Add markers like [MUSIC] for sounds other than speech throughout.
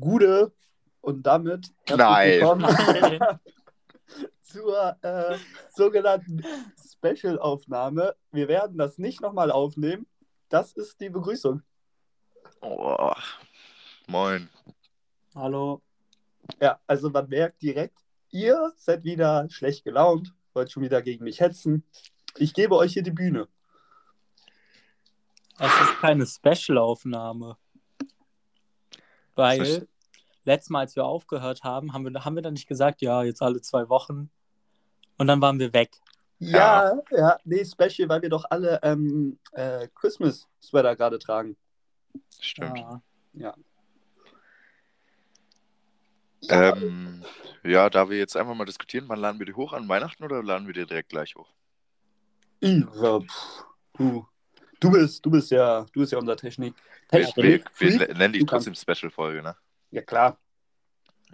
Gude und damit herzlich willkommen [LAUGHS] zur äh, sogenannten Special-Aufnahme. Wir werden das nicht nochmal aufnehmen. Das ist die Begrüßung. Oh. Moin. Hallo. Ja, also man merkt direkt, ihr seid wieder schlecht gelaunt, wollt schon wieder gegen mich hetzen. Ich gebe euch hier die Bühne. Es ist keine Special-Aufnahme. Weil Verste- letztes Mal, als wir aufgehört haben, haben wir, haben wir dann nicht gesagt, ja, jetzt alle zwei Wochen. Und dann waren wir weg. Ja, ja, nee, Special, weil wir doch alle ähm, äh, Christmas-Sweater gerade tragen. Stimmt. Ja. Ja. Ähm, ja, da wir jetzt einfach mal diskutieren, wann laden wir die hoch an Weihnachten oder laden wir die direkt gleich hoch? Ja, pff, du, du bist, du bist ja, du bist ja unser Technik. Wir, wir, Technik. wir Freak. nennen die kannst- trotzdem Special-Folge, ne? Ja klar.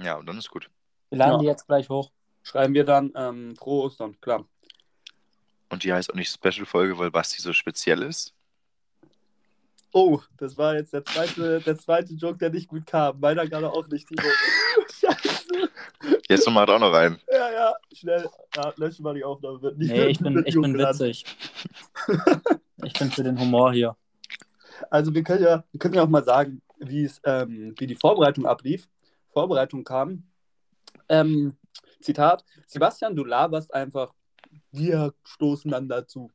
Ja, und dann ist gut. Wir laden Ja. die jetzt gleich hoch. Schreiben wir dann ähm, frohe Ostern, klar. Und die heißt auch nicht Special-Folge, weil Basti so speziell ist. Oh, das war jetzt der zweite, der zweite Joke, der nicht gut kam. Meiner gerade auch nicht, Timo. [LAUGHS] Scheiße. Jetzt nochmal auch noch rein. Ja, ja, schnell. Ja, löschen mal die Aufnahme. Wird nicht, Nee, ich [LAUGHS] bin, ich bin witzig. [LAUGHS] Ich bin für den Humor hier. Also wir können ja, wir können ja auch mal sagen, wie es, ähm, wie die Vorbereitung ablief. Vorbereitung kam. Ähm, Zitat: Sebastian, du laberst einfach. Wir stoßen dann dazu.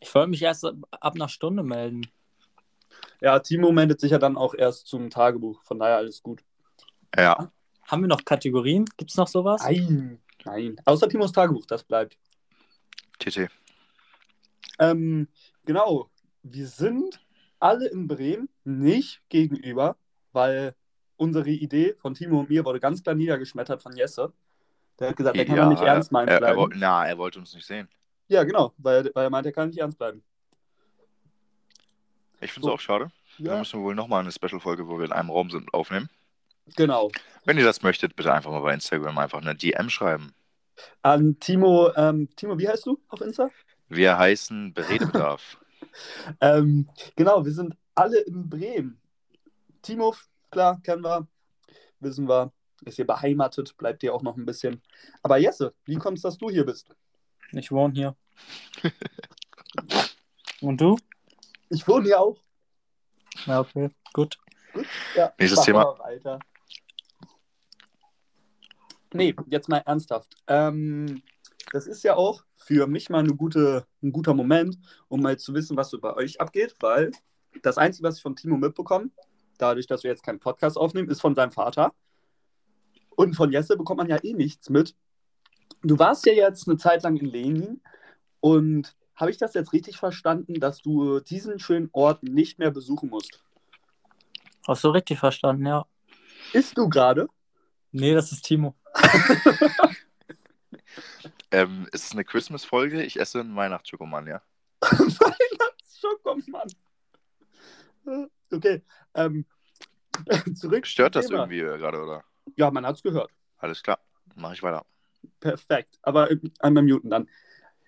Ich wollte mich erst ab einer Stunde melden. Ja, Timo meldet sich ja dann auch erst zum Tagebuch. Von daher alles gut. Ja, Haben wir noch Kategorien? Gibt es noch sowas? Nein, nein. Außer Timos Tagebuch, das bleibt. TT. Ähm, genau. Wir sind alle in Bremen nicht gegenüber, weil unsere Idee von Timo und mir wurde ganz klar niedergeschmettert von Jesse. Der hat gesagt, er kann doch nicht ernst meinen er, er, na, er wollte uns nicht sehen. Ja, genau, weil, weil er meint, er kann nicht ernst bleiben. Ich finde es So. auch schade. Ja, müssen wir wohl nochmal eine Special-Folge, wo wir in einem Raum sind, aufnehmen. genau. Wenn ihr das möchtet, bitte einfach mal bei Instagram einfach eine DM schreiben. An Timo, ähm, Timo, wie heißt du auf Insta? Wir heißen Beredebedarf. [LAUGHS] Ähm, genau, wir sind alle in Bremen. Timo, klar, kennen wir, wissen wir, ist hier beheimatet, bleibt hier auch noch ein bisschen. Aber Jesse, wie kommt es, dass du hier bist? Ich wohne hier. Und du? Ich wohne hier auch. Ja, okay, gut. Ja, Nächstes Thema. weiter. Nee, jetzt mal ernsthaft. Ähm, das ist ja auch für mich mal eine gute, ein guter Moment, um mal zu wissen, was so bei euch abgeht, weil das Einzige, was ich von Timo mitbekomme, dadurch, dass wir jetzt keinen Podcast aufnehmen, ist von seinem Vater. Und von Jesse bekommt man ja eh nichts mit. Du warst ja jetzt eine Zeit lang in Lenin und habe ich das jetzt richtig verstanden, dass du diesen schönen Ort nicht mehr besuchen musst? Hast du richtig verstanden, ja. Ist du gerade? Nee, das ist Timo. [LAUGHS] Ähm, es ist eine Christmas-Folge. Ich esse einen Weihnachtsschokoman, ja. [LAUGHS] Weihnachtsschoko-Mann. Okay, ähm, [LAUGHS] zurück. Stört das Thema. irgendwie äh, gerade, oder? Ja, man hat es gehört. Alles klar. Mache ich weiter. Perfekt. Aber einmal muten dann.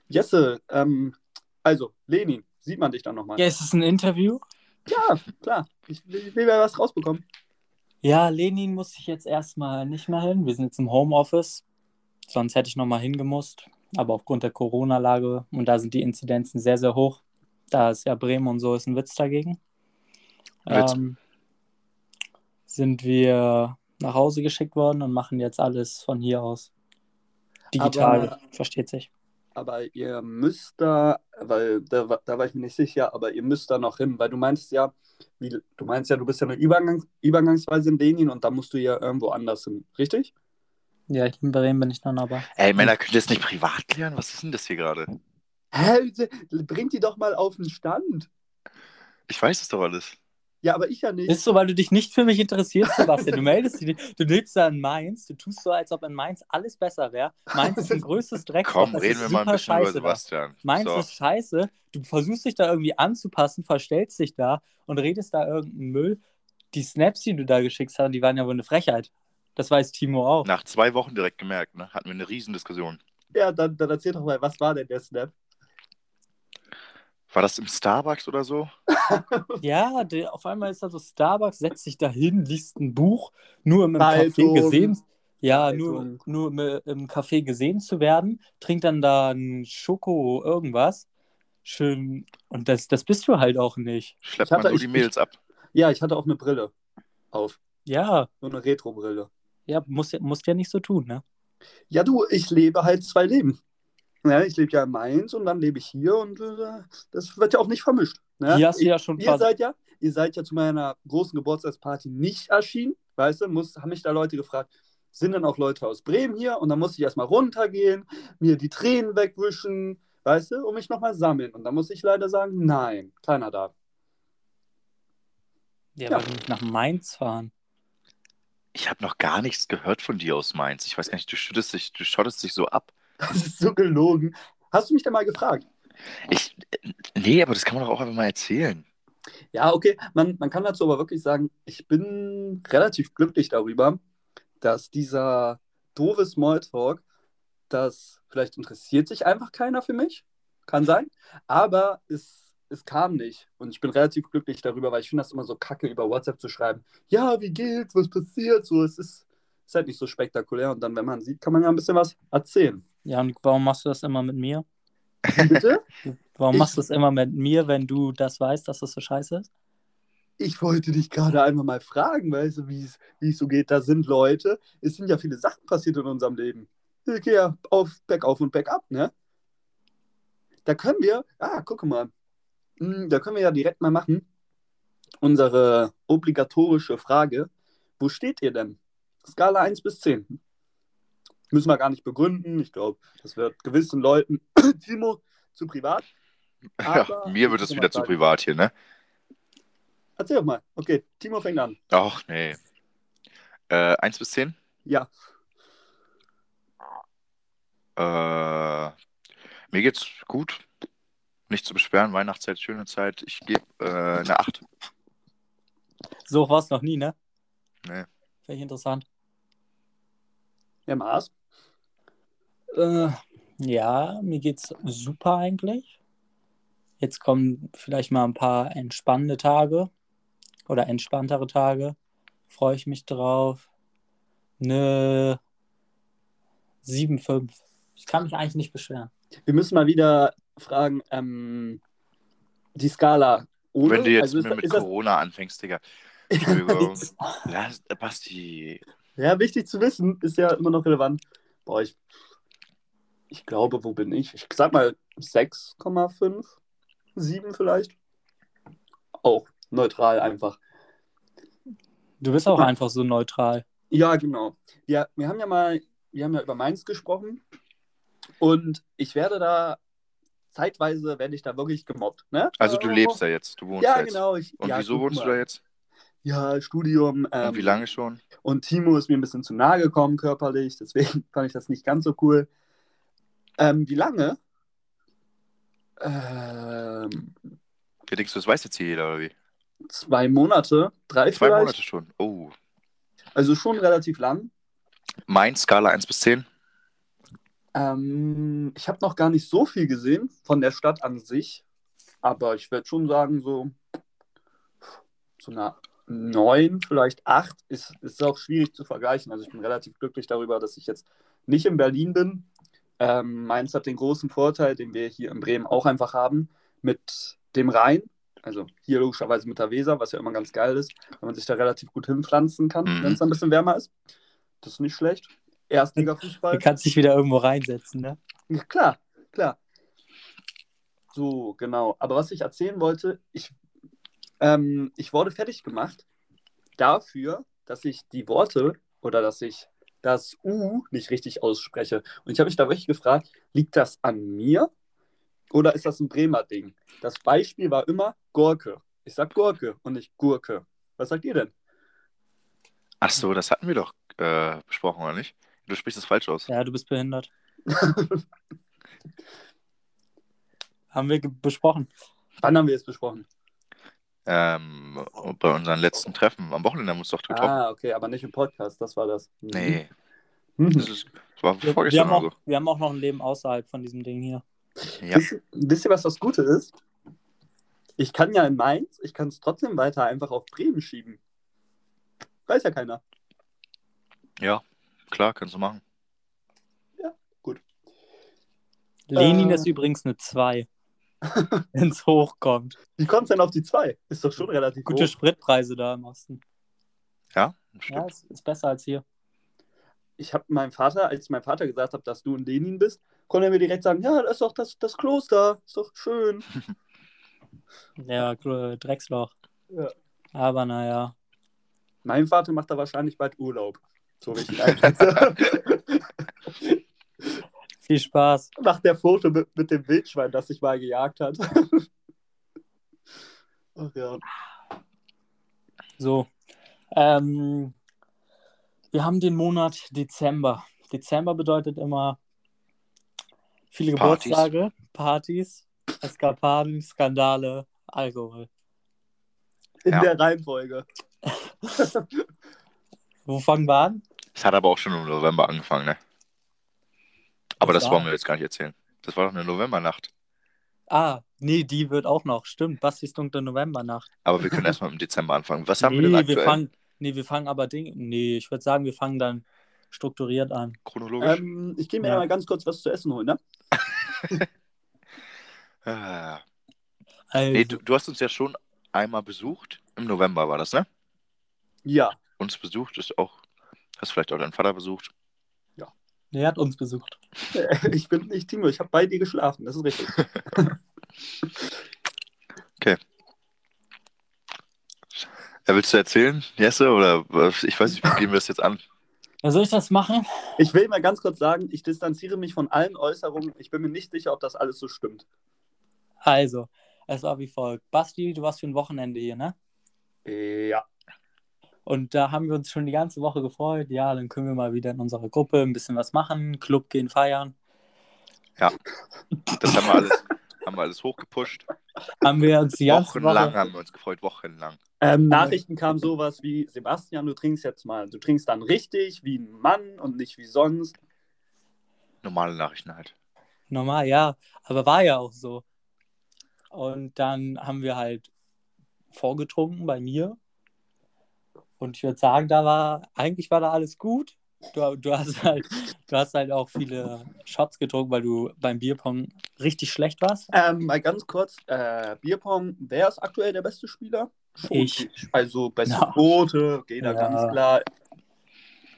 Jesse, ähm, also, Lenin, sieht man dich dann nochmal? Ja, ist es ein Interview? Ja, klar. Ich will, ich will ja was rausbekommen. Ja, Lenin muss ich jetzt erstmal nicht mehr hin. Wir sind jetzt im Homeoffice. Sonst hätte ich nochmal hingemusst. Aber aufgrund der Corona-Lage und da sind die Inzidenzen sehr, sehr hoch. Da ist ja Bremen und so ist ein Witz dagegen. Witz. Ähm, sind wir nach Hause geschickt worden und machen jetzt alles von hier aus. Digital, Aber- versteht sich. Aber ihr müsst da, weil da, war- da war ich mir nicht sicher, aber ihr müsst da noch hin, weil du meinst ja, wie, du meinst ja, du bist ja eine Übergangs, übergangsweise in Lenin und da musst du ja irgendwo anders hin, richtig? Ja, hier in Bremen bin ich dann aber. Ey, Männer, könnt ihr das nicht privat klären? Was ist denn das hier gerade? Hä? Bringt die doch mal auf den Stand. Ich weiß es doch alles. Ja, aber ich ja nicht. Ist so, weil du dich nicht für mich interessierst, Sebastian. Du meldest dich, nicht. du lebst da in Mainz, du tust so, als ob in Mainz alles besser wäre. Mainz ist ein größtes Dreckloch. Komm, das reden ist wir mal ein bisschen über scheiße da. Sebastian. Mainz So. ist scheiße. Du versuchst dich da irgendwie anzupassen, verstellst dich da und redest da irgendeinen Müll. Die Snaps, die du da geschickt hast, die waren ja wohl eine Frechheit. Das weiß Timo auch. Nach zwei Wochen direkt gemerkt, ne? Hatten wir eine Riesendiskussion. Ja, dann, dann erzähl doch mal, was war denn der Snap? War das im Starbucks oder so? [LAUGHS] Ja, der, auf einmal ist da so Starbucks, setzt sich da hin, liest ein Buch, nur im. Café gesehen. Ja, Zeitung. nur, nur im im Café gesehen zu werden, trinkt dann da ein Schoko irgendwas. Schön. Und das, das bist du halt auch nicht. Schleppt man nur ich- die Mädels ab. Ja, ich hatte auch eine Brille auf. Ja, So eine Retro-Brille. Ja, musst, ja- musst ja nicht so tun, ne? Ja, du, ich lebe halt zwei Leben. Ja, ich lebe ja in Mainz und dann lebe ich hier und äh, das wird ja auch nicht vermischt. Ne? Hier hast du ihr, ja schon ihr fast. seid ja, ihr seid ja zu meiner großen Geburtstagsparty nicht erschienen, weißt du, muss, haben mich da Leute gefragt, sind dann auch Leute aus Bremen hier? Und dann musste ich erstmal runtergehen, mir die Tränen wegwischen, weißt du, und mich nochmal sammeln. Und dann muss ich leider sagen, nein, keiner da. Ja, Ja. nicht nach Mainz fahren. Ich habe noch gar nichts gehört von dir aus Mainz. Ich weiß gar nicht, du schüttest dich, du schottest dich so ab. [LAUGHS] Das ist so gelogen. Hast du mich denn mal gefragt? Ich, nee, aber das kann man doch auch einfach mal erzählen. Ja, okay. Man, man kann dazu aber wirklich sagen, ich bin relativ glücklich darüber, dass dieser doofe Smalltalk, das vielleicht interessiert sich einfach keiner für mich. Kann sein. Aber es, es kam nicht. Und ich bin relativ glücklich darüber, weil ich finde das immer so kacke, über WhatsApp zu schreiben. Ja, wie geht's? Was passiert? So, es ist, ist halt nicht so spektakulär. Und dann, wenn man sieht, kann man ja ein bisschen was erzählen. Ja, und warum machst du das immer mit mir? Bitte? [LAUGHS] Warum Ich- machst du das immer mit mir, wenn du das weißt, dass das so scheiße ist? Ich wollte dich gerade einmal mal fragen, weißt du, wie es wie es so geht. Da sind Leute, es sind ja viele Sachen passiert in unserem Leben. Ich gehe ja auf, bergauf und bergab, ne? Da können wir, ah, guck mal, Hm, da können wir ja direkt mal machen. Unsere obligatorische Frage: Wo steht ihr denn? Skala 1 bis 10. Müssen wir gar nicht begründen. Ich glaube, das wird gewissen Leuten, [CLEARS THROAT] Timo, zu privat. Aber- ja, mir wird es wieder zu privat hier, ne? Erzähl doch mal. Okay, Timo fängt an. Ach, nee. Äh, 1 bis 10? Ja, Äh, mir geht's gut. Nicht zu beschweren. Weihnachtszeit, schöne Zeit. Ich gebe äh, eine 8. So war es noch nie, ne? Nee. Finde ich interessant. der Mars. Äh, ja, mir geht's super eigentlich. Jetzt kommen vielleicht mal ein paar entspannende Tage oder entspanntere Tage. Freue ich mich drauf. Ne 7,5. Ich kann mich eigentlich nicht beschweren. Wir müssen mal wieder fragen, ähm, die Skala ohne. Wenn du jetzt also ist, mit ist das, Corona anfängst, Digga. [LAUGHS] Entschuldigung. Lass, Basti. ja, wichtig zu wissen, ist ja immer noch relevant. Boah, ich, ich glaube, wo bin ich? Ich sag mal 6,5, 7 vielleicht. Auch neutral einfach. Du bist auch einfach so neutral. Ja, genau. Ja, wir haben ja mal, wir haben ja über Mainz gesprochen und ich werde da zeitweise werde ich da wirklich gemobbt. Ne? Also du lebst da jetzt, du wohnst Ja, da jetzt. genau. Ich, Und ja, wieso wohnst du da jetzt? Ja, Studium. Ähm, Und wie lange schon? Und Timo ist mir ein bisschen zu nahe gekommen körperlich, deswegen [LAUGHS] fand ich das nicht ganz so cool. Ähm, wie lange? Ähm, Ja, denkst du, das weiß jetzt hier jeder, oder wie? zwei Monate, drei Zwei vielleicht. Monate schon. Oh. Also schon relativ lang. Mein Skala 1 bis 10? Ähm, ich habe noch gar nicht so viel gesehen von der Stadt an sich, aber ich würde schon sagen, so, so eine 9, vielleicht 8 ist, ist auch schwierig zu vergleichen. Also ich bin relativ glücklich darüber, dass ich jetzt nicht in Berlin bin. Ähm, Mainz hat den großen Vorteil, den wir hier in Bremen auch einfach haben, mit dem Rhein. Also hier logischerweise mit der Weser, was ja immer ganz geil ist, wenn man sich da relativ gut hinpflanzen kann, Mhm. wenn es ein bisschen wärmer ist. Das ist nicht schlecht. Erstliga-Fußball. Du kannst dich wieder irgendwo reinsetzen, ne? Ja, klar, klar. So, genau. Aber was ich erzählen wollte, ich, ähm, ich wurde fertig gemacht dafür, dass ich die Worte oder dass ich das U nicht richtig ausspreche. Und ich habe mich da wirklich gefragt, liegt das an mir oder ist das ein Bremer Ding? Das Beispiel war immer Gurke. Ich sag Gurke und nicht Gurke. Was sagt ihr denn? Ach so, das hatten wir doch äh, besprochen, oder nicht? Du sprichst das falsch aus. Ja, du bist behindert. [LAUGHS] Haben wir besprochen. Wann haben wir es besprochen? Ähm, bei unseren letzten Treffen. Am Wochenende haben wir uns doch getroffen. Ah, okay, aber nicht im Podcast, das war das. Mhm. Nee, Mhm. das, ist, das war Wir, wir, vorgestern haben oder auch, wir haben auch noch ein Leben außerhalb von diesem Ding hier. so. Ja. Wisst, wisst ihr, was das Gute ist? Ich kann ja in Mainz, ich kann es trotzdem weiter einfach auf Bremen schieben. Weiß ja keiner. Ja, klar, kannst du machen. Lenin Äh. ist übrigens eine 2, wenn es hochkommt. Wie kommt es denn auf die 2? Ist doch schon relativ Gute hoch. Spritpreise da im Osten. Ja, Ja, stimmt. ist, ist besser als hier. Ich habe meinem Vater, als ich meinem Vater gesagt habe, dass du ein Lenin bist, konnte er mir direkt sagen, ja, das ist doch das, das Kloster, ist doch schön. [LAUGHS] Ja, Drecksloch. Ja. Aber naja. Mein Vater macht da wahrscheinlich bald Urlaub. So ihn einschätze. [LAUGHS] Viel Spaß. Nach der Foto mit, mit dem Wildschwein, das sich mal gejagt hat. Ach ja. So. Ähm, wir haben den Monat Dezember. Dezember bedeutet immer viele Partys. Geburtstage, Partys, Eskapaden, Skandale, Alkohol. In Ja. der Reihenfolge. [LAUGHS] Wo fangen wir an? Es hat aber auch schon im November angefangen, ne? Aber Das das war- wollen wir jetzt gar nicht erzählen. Das war doch eine Novembernacht. Ah, nee, die wird auch noch. Stimmt, Bastis dunkle Novembernacht. Aber wir können erstmal im Dezember anfangen. Was haben wir nee, denn wir aktuell? fangen, nee, wir fangen aber Dinge. Nee, ich würde sagen, wir fangen dann strukturiert an. Chronologisch? Ähm, ich gehe mir Ja. mal ganz kurz was zu essen holen, ne? [LAUGHS] ah. Also, Nee, du, du hast uns ja schon einmal besucht. Im November war das, ne? Ja. Uns besucht ist auch. Hast vielleicht auch deinen Vater besucht. der hat uns besucht. [LAUGHS] Ich bin nicht Timo, ich habe bei dir geschlafen, das ist richtig. [LAUGHS] Ja, willst du erzählen, Jesse? Oder was? ich weiß nicht, wie gehen wir das jetzt an? [LAUGHS] Ja, soll ich das machen? Ich will mal ganz kurz sagen, ich distanziere mich von allen Äußerungen. Ich bin mir nicht sicher, ob das alles so stimmt. Also, es war wie folgt. Basti, du warst für ein Wochenende hier, ne? Ja. Und da haben wir uns schon die ganze Woche gefreut. Ja, dann können wir mal wieder in unserer Gruppe ein bisschen was machen, Club gehen, feiern. Das haben wir alles, haben wir alles hochgepusht. Haben wir uns die ganze Wochenlang Woche. haben wir uns gefreut, wochenlang. Ähm, Nachrichten kamen sowas wie, Sebastian, du trinkst jetzt mal. Du trinkst dann richtig, wie ein Mann und nicht wie sonst. Normale Nachrichten halt. Normal, ja. Aber war ja auch so. Und dann haben wir halt vorgetrunken bei mir. Und ich würde sagen, da war, eigentlich war da alles gut. Du, du, hast halt, du hast halt auch viele Shots getrunken, weil du beim Bierpong richtig schlecht warst. Ähm, mal ganz kurz, äh, Bierpong, wer ist aktuell der beste Spieler? Schon Ich. Also beste Ja. Quote, geht da Ja. ganz klar.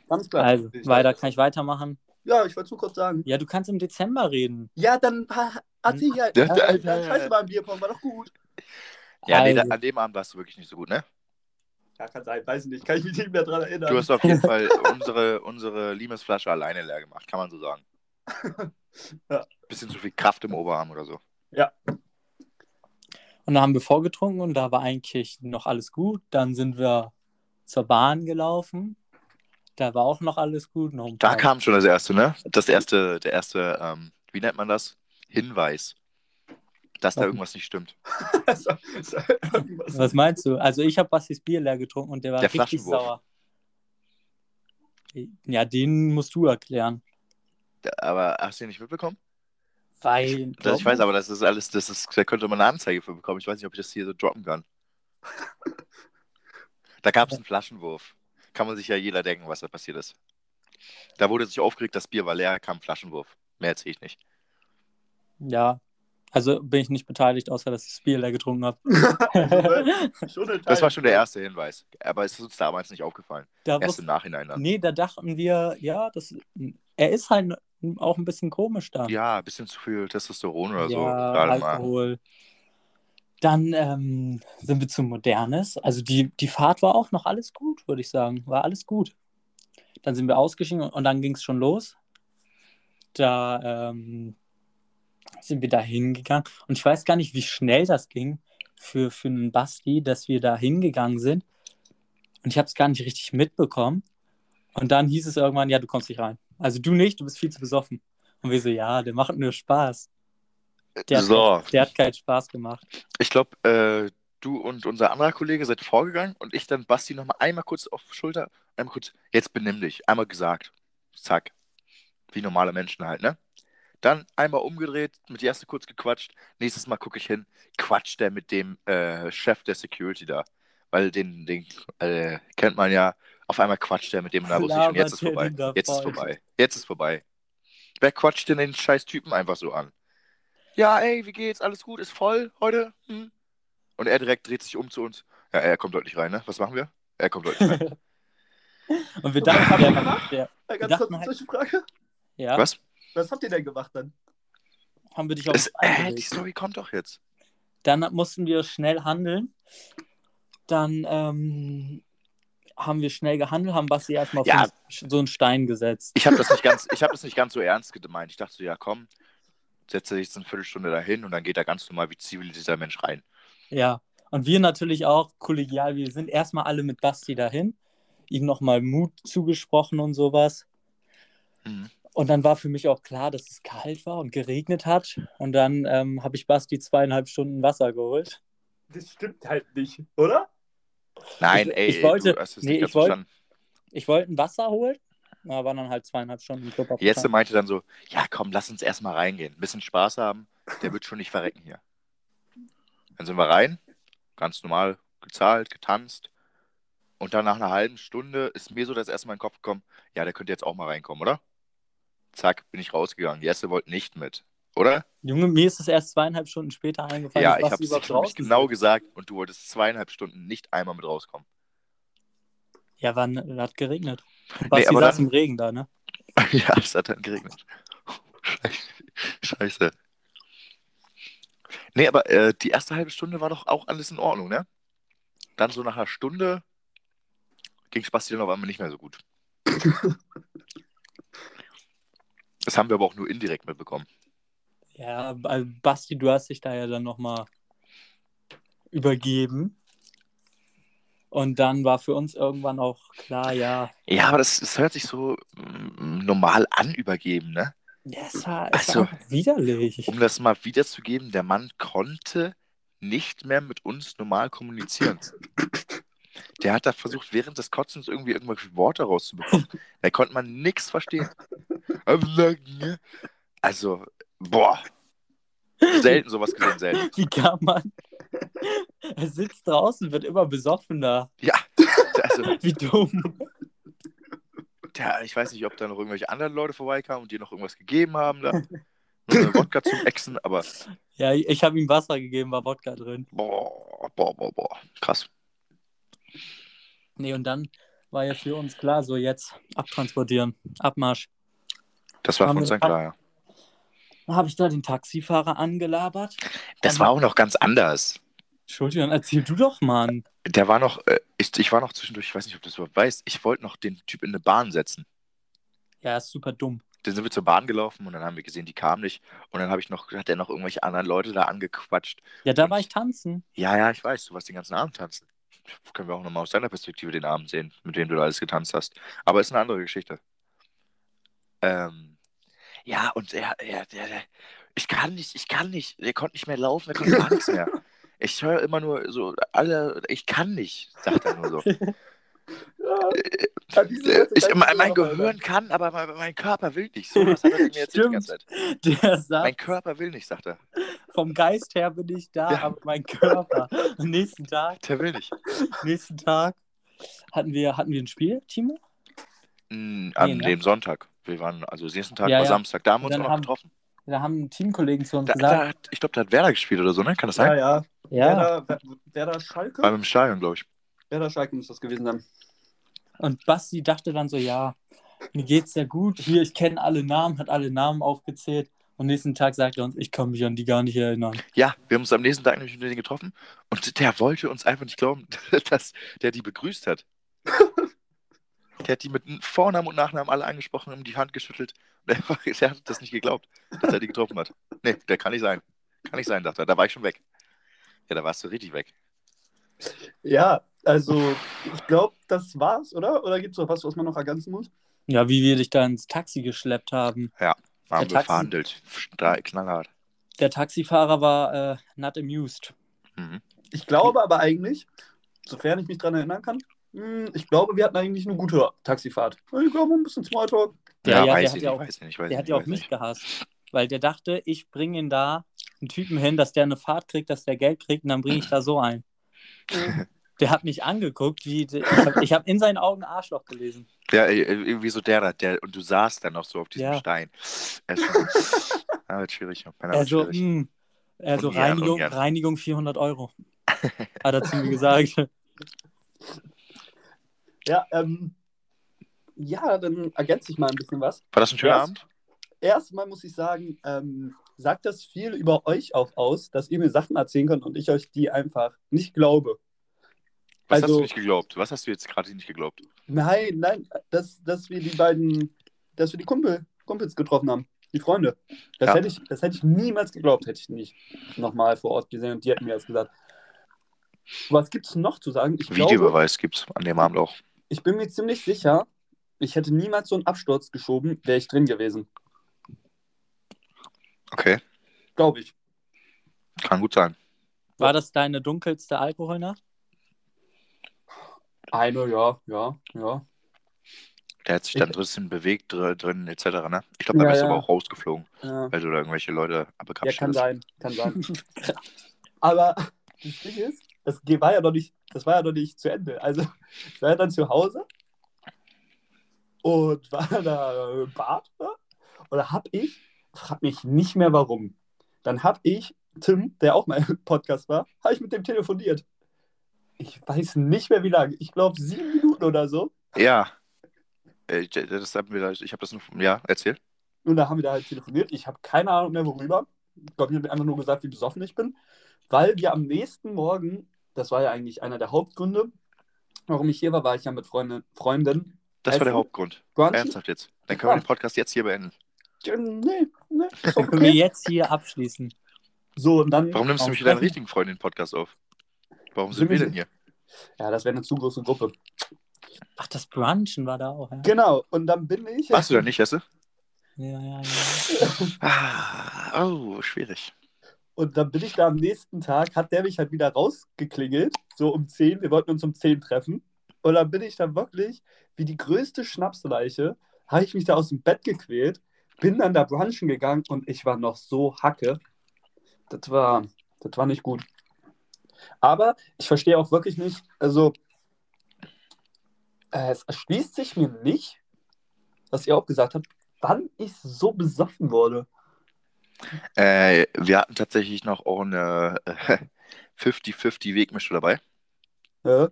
Ganz klar. Also, weiter kann ich weitermachen. Ja, ich wollte nur kurz sagen. Ja, du kannst im Dezember reden. Ja, dann erzähl ja. Ja, Ja, ja, ja, ja, Scheiße beim Bierpong, war doch gut. Ja, nee, Also. da, an dem Abend warst du wirklich nicht so gut, ne? Ja, kann sein, weiß ich nicht. Kann ich mich nicht mehr dran erinnern. Du hast auf jeden [LAUGHS] Fall unsere, unsere Limesflasche alleine leer gemacht, kann man so sagen. [LAUGHS] Ja. Bisschen zu viel Kraft im Oberarm oder so. Und dann haben wir vorgetrunken und da war eigentlich noch alles gut. Dann sind wir zur Bahn gelaufen. Da war auch noch alles gut. Noch Da kam schon das erste, ne? Das erste, der erste, ähm, wie nennt man das? Hinweis. Dass da Was? irgendwas nicht stimmt. [LAUGHS] So irgendwas. Was meinst du? Also ich habe Bastis Bier leer getrunken und der war Der richtig sauer. Ja, den musst du erklären. Aber hast du ihn nicht mitbekommen? Weil. Das, ich weiß aber, das ist alles, das ist, da könnte man eine Anzeige für bekommen. Ich weiß nicht, ob ich das hier so droppen kann. Da gab es einen Flaschenwurf. Kann man sich ja jeder denken, was da passiert ist. Da wurde sich aufgeregt, das Bier war leer, kam Flaschenwurf. Mehr erzähle ich nicht. Ja. Also bin ich nicht beteiligt, außer dass ich das Bier leer getrunken habe. [LAUGHS] [LAUGHS] Das war schon der erste Hinweis. Aber es ist uns damals nicht aufgefallen. da Erst im Nachhinein dann. nee, da dachten wir, ja, das, er ist halt auch ein bisschen komisch da. Ja, ein bisschen zu viel Testosteron oder so. Ja, Gerade mal. Alkohol. Dann ähm, sind wir zu Modernes. Also die, die Fahrt war auch noch alles gut, würde ich sagen. War alles gut. Dann sind wir ausgestiegen und dann ging es schon los. Da ähm, sind wir da hingegangen. Und ich weiß gar nicht, wie schnell das ging für, für einen Basti, dass wir da hingegangen sind. Und ich habe es gar nicht richtig mitbekommen. Und dann hieß es irgendwann, ja, du kommst nicht rein. Also du nicht, du bist viel zu besoffen. Und wir so, ja, der macht nur Spaß. Der hat, So. der hat keinen Spaß gemacht. Ich glaube, äh, du und unser anderer Kollege seid vorgegangen und ich dann Basti nochmal einmal kurz auf Schulter, einmal kurz, jetzt benimm dich, einmal gesagt. Zack. Wie normale Menschen halt, ne? Dann einmal umgedreht, mit die erste kurz gequatscht. Nächstes Mal gucke ich hin, quatscht der mit dem äh, Chef der Security da. Weil den, den äh, kennt man ja. Auf einmal quatscht der mit dem wusste ich schon, jetzt ist vorbei. Der Jetzt ist vorbei. Jetzt ist vorbei. Wer quatscht denn den scheiß Typen einfach so an? Ja, ey, wie geht's? Alles gut? Ist voll heute? Hm? Und er direkt dreht sich um zu uns. Ja, er kommt heute nicht rein, ne? Was machen wir? Er kommt heute nicht rein. [LAUGHS] Und wir dachten, der, gemacht? der, Ja, Wir ganz dachten kurz halt- solche Frage. ja, Was? Was habt ihr denn gemacht dann? haben wir dich auf Es, uns äh, die. Story kommt doch jetzt. Dann mussten wir schnell handeln. Dann ähm, haben wir schnell gehandelt, haben Basti erstmal auf Ja. so so einen Stein gesetzt. Ich habe das, nicht ganz- ich hab das nicht ganz so ernst gemeint. Ich dachte so, ja komm, setze dich jetzt eine Viertelstunde dahin und dann geht er ganz normal wie zivilisierter Mensch rein. Ja. Und wir natürlich auch kollegial, wir sind erstmal alle mit Basti dahin, ihm nochmal Mut zugesprochen und sowas. Mhm. Und dann war für mich auch klar, dass es kalt war und geregnet hat. Und dann ähm, habe ich Basti zweieinhalb Stunden Wasser geholt. Das stimmt halt nicht, oder? Nein, Ich- ey, ich wollte- du hast es nee, ich wollte- verstanden. Ich wollte ein Wasser holen, aber waren dann halt zweieinhalb Stunden im Club. Jesse meinte dann so, ja komm, lass uns erstmal reingehen. Ein bisschen Spaß haben, der wird schon nicht verrecken hier. Dann sind wir rein, ganz normal gezahlt, getanzt. Und dann nach einer halben Stunde ist mir so das erste Mal in den Kopf gekommen, ja, der könnte jetzt auch mal reinkommen, oder? Zack, bin ich rausgegangen. Jesse wollte nicht mit, oder? Junge, mir ist es erst zweieinhalb Stunden später eingefallen. ja, ich habe es genau gesagt und du wolltest zweieinhalb Stunden nicht einmal mit rauskommen. Ja, war, hat geregnet. Basti aber saß dann- im Regen da, ne? [LAUGHS] ja, es hat dann geregnet. [LAUGHS] Scheiße. Nee, aber äh, die erste halbe Stunde war doch auch alles in Ordnung, ne? Dann so nach einer Stunde ging Spasti dann auf einmal nicht mehr so gut. [LAUGHS] Das haben wir aber auch nur indirekt mitbekommen. Ja, also Basti, du hast dich da ja dann nochmal übergeben. Und dann war für uns irgendwann auch klar, ja, Ja, aber das, das hört sich so mm, normal an, übergeben, ne? ja, es war, es Also, war widerlich. Um das mal wiederzugeben, der Mann konnte nicht mehr mit uns normal kommunizieren. Der hat da versucht, während des Kotzens irgendwie irgendwelche Worte rauszubekommen. [LAUGHS] Da konnte man nichts verstehen. Also, boah. Selten sowas gesehen, selten. Wie kann man? Er sitzt draußen, wird immer besoffener. Ja, also, [LAUGHS] Wie dumm. der, ich weiß nicht, ob da noch irgendwelche anderen Leute vorbeikamen und dir noch irgendwas gegeben haben da. Nur Wodka zum Exen, aber Ja, ich habe ihm Wasser gegeben, war Wodka drin. boah, boah, boah, boah. Krass. Nee, und dann war ja für uns klar, so jetzt abtransportieren, Abmarsch. Das war von klar, ja. Dann habe ich da den Taxifahrer angelabert. Das war auch noch ganz anders. Entschuldigung, erzähl du doch, Mann. Der war noch, äh, ich, ich war noch zwischendurch, ich weiß nicht, ob du das überhaupt weißt, ich wollte noch den Typ in eine Bahn setzen. Ja, ist super dumm. Dann sind wir zur Bahn gelaufen und dann haben wir gesehen, die kam nicht. Und dann habe ich noch, hat er noch irgendwelche anderen Leute da angequatscht. Ja, da Und- war ich tanzen. Ja, ja, ich weiß, du warst den ganzen Abend tanzen. Können wir auch nochmal aus deiner Perspektive den Abend sehen, mit wem du da alles getanzt hast. Aber ist eine andere Geschichte. Ähm, ja, und er, er, der, der, ich kann nicht, ich kann nicht. Der konnte nicht mehr laufen, er konnte gar nichts mehr. [LAUGHS] Ich höre immer nur so, alle, ich kann nicht, sagt er nur so. [LAUGHS] Ja. Äh, Ich, mein, mein aber- Gehirn kann, aber mein, mein Körper will nicht. So was hat er mir jetzt die ganze Zeit. Der sagt, Mein Körper will nicht, sagt er. vom Geist her bin ich da, Ja. aber mein Körper. [LAUGHS] Am nächsten Tag, Der will nicht. nächsten Tag hatten wir, hatten wir ein Spiel, Timo? Mm, An Nee, ne? dem Sonntag. Wir waren, also den nächsten Tag Ja, war ja. Samstag, da haben wir uns auch noch haben- getroffen. Da haben Teamkollegen zu uns Da, gesagt, da hat, ich glaube, da hat Werder gespielt oder so, ne? Kann das Ja, sein? ja. ja, Werder, Wer- Werder Schalke? Beim im Stadion, glaube ich. Werder Schalke muss das gewesen sein. und Basti dachte dann so, ja, mir geht's ja gut, hier, ich kenne alle Namen, hat alle Namen aufgezählt und nächsten Tag sagt er uns, ich kann mich an die gar nicht erinnern. Ja, wir haben uns am nächsten Tag nämlich mit denen getroffen und der wollte uns einfach nicht glauben, [LAUGHS] dass der die begrüßt hat. [LAUGHS] Der hat die mit Vornamen und Nachnamen alle angesprochen und die Hand geschüttelt. Und der, der [LAUGHS] hat das nicht geglaubt, dass er die getroffen hat. Nee, der kann nicht sein. Kann nicht sein, dachte er. Da war ich schon weg. Ja, da warst du richtig weg. Ja, also ich glaube, das war's, oder? Oder gibt es noch was, was man noch ergänzen muss? Ja, wie wir dich da ins Taxi geschleppt haben. Haben Der wir verhandelt. Knallhart. Der Taxifahrer war äh, not amused. Mhm. Ich glaube aber eigentlich, sofern ich mich dran erinnern kann, ich glaube, wir hatten eigentlich eine gute Taxifahrt. Ich glaube, ein bisschen Smalltalk. Ja, ja, der weiß hat ich ja nicht, auch- weiß ich nicht, weiß Der hat ja auch mich nicht. gehasst. weil der dachte, ich bringe ihn da einen Typen hin, dass der eine Fahrt kriegt, dass der Geld kriegt und dann bringe ich da so ein. [LAUGHS] Der hat mich angeguckt, wie ich habe hab in seinen Augen Arschloch gelesen. Ja, äh, irgendwie so der da, der, und du saßt dann noch so auf diesem Ja. Stein. Er schon, ja, [LAUGHS] wird schwierig. Ja, Also, schwierig. mh, also Ungern, Reinigung. Reinigung 400 Euro. [LAUGHS] Hat er zu mir gesagt. Ja, ähm, ja, dann ergänze ich mal ein bisschen was. War das ein schöner Abend? Erstmal muss ich sagen, ähm, sagt das viel über euch auch aus, dass ihr mir Sachen erzählen könnt und ich euch die einfach nicht glaube. Was hast also- du nicht geglaubt? Was hast du jetzt gerade nicht geglaubt? Nein, nein, dass, dass wir die beiden, dass wir die Kumpel, Kumpels getroffen haben, die Freunde. Das, Ja. hätte ich, das hätte ich niemals geglaubt, hätte ich nicht nochmal vor Ort gesehen und die hätten mir das gesagt. Was gibt es noch zu sagen? Ich Videobeweis gibt's an dem Abend auch. Ich bin mir ziemlich sicher, ich hätte niemals so einen Absturz geschoben, wäre ich drin gewesen. Okay, Glaube ich. kann gut sein. War das deine dunkelste Alkoholnacht? Eine, ja, ja, ja. Der hat sich dann Ich- ein bisschen bewegt dr- drin, etc. Ne? Ich glaube, da Ja, wärst du ja. aber auch rausgeflogen, ja. weil du da irgendwelche Leute Ja, abgekrapscht kann hast. sein, kann sein. [LAUGHS] Aber das Ding ist, das war ja noch nicht, das war ja noch nicht zu Ende. Also ich war ja dann zu Hause und war da im Bad ne? und da hab ich, frag mich nicht mehr warum, dann hab ich Tim, der auch mal im Podcast war, habe ich mit dem telefoniert. Ich weiß nicht mehr wie lange. Ich glaube sieben Minuten oder so. Ja. Äh, Das haben wir ich habe das noch. Ja, erzähl. Und da haben wir da halt telefoniert. Ich habe keine Ahnung mehr, worüber. Ich glaube, ich habe einfach nur gesagt, wie besoffen ich bin. Weil wir am nächsten Morgen, das war ja eigentlich einer der Hauptgründe, warum ich hier war, war ich ja mit Freundin, Freundin. Das war der? Hauptgrund. Brunchen. Ernsthaft jetzt. Dann können wir den Podcast jetzt hier beenden. Ja, Nee, nee, [LAUGHS] ist Können wir okay. jetzt hier abschließen? So, und dann. Warum nimmst du mich mit deiner Treffen. richtigen Freundin den Podcast auf? Warum Sind sind wir wir- denn hier? Ja, das wäre eine zu große Gruppe. Ach, das Brunchen war da auch, ja. Genau, und dann bin ich. Warst du da nicht, Jesse? Ja, ja, ja. Ah, oh, schwierig. Und dann bin ich da am nächsten Tag, hat der mich halt wieder rausgeklingelt, so um 10. Wir wollten uns um 10 treffen. Und dann bin ich da wirklich, wie die größte Schnapsleiche, habe ich mich da aus dem Bett gequält, bin dann da brunchen gegangen und ich war noch so hacke. Das war, das war nicht gut. Aber ich verstehe auch wirklich nicht, also äh, es erschließt sich mir nicht, was ihr auch gesagt habt, wann ich so besoffen wurde. Äh, wir hatten tatsächlich noch auch eine äh, [LAUGHS] 50-50 Wegmische dabei. Ja?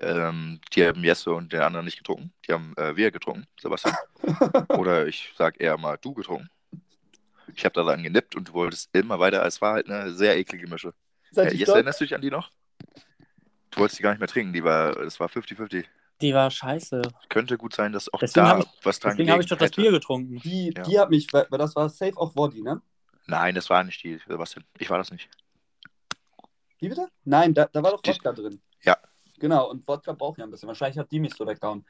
Ähm, die haben Jesse und der andere nicht getrunken. Die haben äh, wir getrunken, Sebastian. [LAUGHS] Oder ich sag eher mal du getrunken. Ich habe da dann genippt und du wolltest immer weiter. Es war halt eine sehr eklige Mische. Äh, Jesse, erinnerst du dich an die noch? Du wolltest die gar nicht mehr trinken. Die war, es war 50-50. Die war scheiße. Könnte gut sein, dass auch Deswegen da ich- was dran Deswegen habe ich doch das Bier getrunken. Die, Ja. die hat mich, weil das war safe auch Woddy, ne? Nein, das war nicht die, Sebastian. Ich war das nicht. Wie bitte? Nein, da, da war doch Die- Wodka drin. Ja. Genau, und Wodka braucht ja ein bisschen. Wahrscheinlich hat die mich so weggehauen.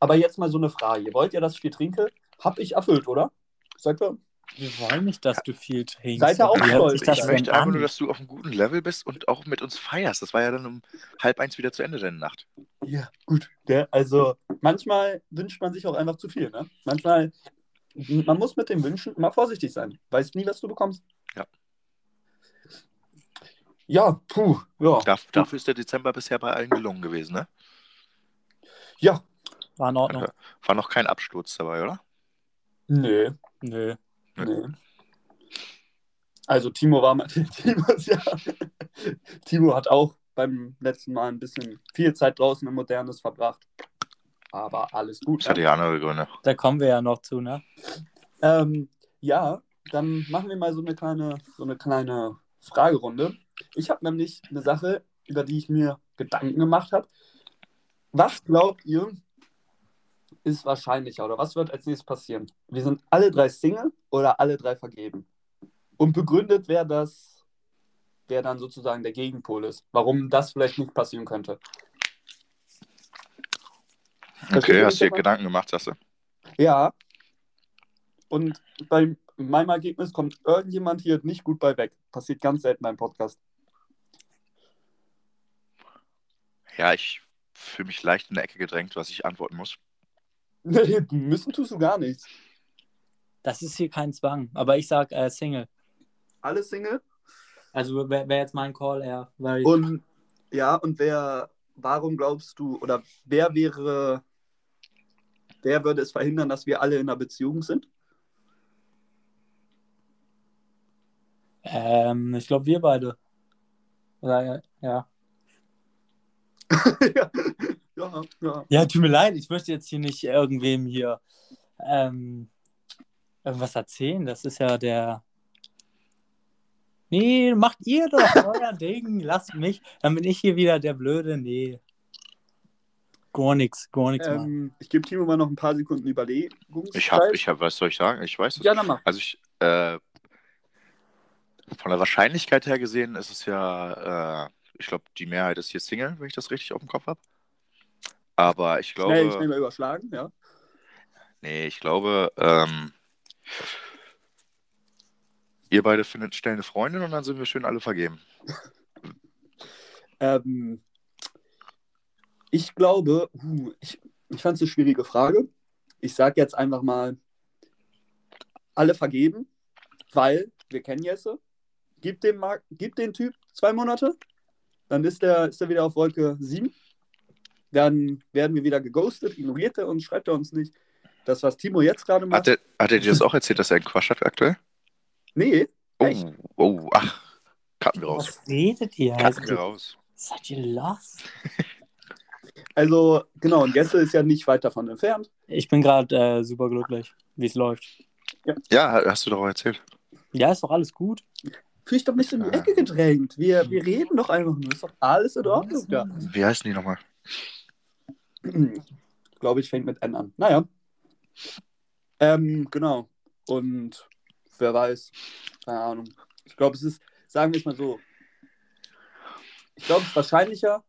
Aber jetzt mal so eine Frage. Wollt ihr, dass ich viel trinke? Hab ich erfüllt, oder? Sagt er. Wir wollen nicht, dass du viel trinkst. Seid ihr auch stolz? ich denn möchte einfach nur, dass du auf einem guten Level bist und auch mit uns feierst. Das war ja dann um halb eins wieder zu Ende deine Nacht. Ja, gut. Der, also, manchmal wünscht man sich auch einfach zu viel, ne? Manchmal, man muss mit dem Wünschen immer vorsichtig sein. Weißt nie, was du bekommst. Ja. Ja, puh, ja. Darf, dafür ist der Dezember bisher bei allen gelungen gewesen, ne? Ja, War in Ordnung. War noch kein Absturz dabei, oder? nee, Nö. Nee. Also, Timo war mal, [LAUGHS] Timo, ja, Timo hat auch beim letzten Mal ein bisschen viel Zeit draußen im Modernes verbracht. Aber alles gut. Das hatte ne? ja andere Gründe. Da kommen wir ja noch zu, ne? Ähm, ja, dann machen wir mal so eine kleine, so eine kleine Fragerunde. Ich habe nämlich eine Sache, über die ich mir Gedanken gemacht habe. Was glaubt ihr, ist wahrscheinlicher oder was wird als nächstes passieren? Wir sind alle drei Single oder alle drei vergeben? Und begründet, wer das, wer dann sozusagen der Gegenpol ist, warum das vielleicht nicht passieren könnte. Okay, hast dir mich Gedanken gemacht, sagst du? Ja. Und bei meinem Ergebnis kommt irgendjemand hier nicht gut bei weg. Passiert ganz selten beim Podcast. Ja, ich fühle mich leicht in der Ecke gedrängt, was ich antworten muss. Nee, müssen tust du gar nichts. Das ist hier kein Zwang, aber ich sag äh, Single. Alle Single? Also wäre wär jetzt mein Call. Weil Und ja, und wer, warum glaubst du, oder wer wäre, wer würde es verhindern, dass wir alle in einer Beziehung sind? ähm, ich glaube, wir beide. Oder, ja. [LAUGHS] ja, ja, ja. ja, tut mir leid, ich möchte jetzt hier nicht irgendwem hier ähm, irgendwas erzählen. Das ist ja der. Nee, macht ihr doch euer [LAUGHS] Ding, lasst mich. Dann bin ich hier wieder der Blöde. Nee. Gar nichts, gar nichts. Ähm, ich gebe Timo mal noch ein paar Sekunden Überlegungszeit. Ich habe, ich hab, was soll ich sagen? Ich weiß es. Ja, dann mach. Also ich, äh, von der Wahrscheinlichkeit her gesehen ist es ja, äh, ich glaube, die Mehrheit ist hier Single, wenn ich das richtig auf dem Kopf habe. Aber ich glaube, Schnell, schnell mal überschlagen, ja. nee, ich glaube, ähm, ihr beide findet schnell eine Freundin und dann sind wir schön alle vergeben. [LAUGHS] Ähm, ich glaube, uh, ich, ich fand es eine schwierige Frage. Ich sage jetzt einfach mal, alle vergeben, weil wir kennen Jesse. Gib dem, Mark, gib den Typ zwei Monate, dann ist er ist der wieder auf Wolke 7. Dann werden wir wieder geghostet, ignoriert er uns, schreibt er uns nicht. Das, was Timo jetzt gerade macht. Hat er, hat er dir das auch erzählt, dass er einen Quatsch hat aktuell? Nee, Echt? Oh, oh, ach, cutten wir raus. Was redet ihr? Cutten wir raus. Seid ihr lost? [LAUGHS] also genau, und Jesse ist ja nicht weit davon entfernt. Ich bin gerade äh, super glücklich, wie es läuft. Ja, hast du doch auch erzählt. Ja, ist doch alles gut. Fühl dich doch nicht in die Ecke gedrängt. Wir, wir reden doch einfach nur. Ist doch alles in Ordnung. Ja. Wie heißen die nochmal? Glaube ich, fängt mit N an. Naja. Ähm, genau. Und wer weiß. Keine Ahnung. Ich glaube, es ist, sagen wir es mal so. Ich glaube, es ist wahrscheinlicher,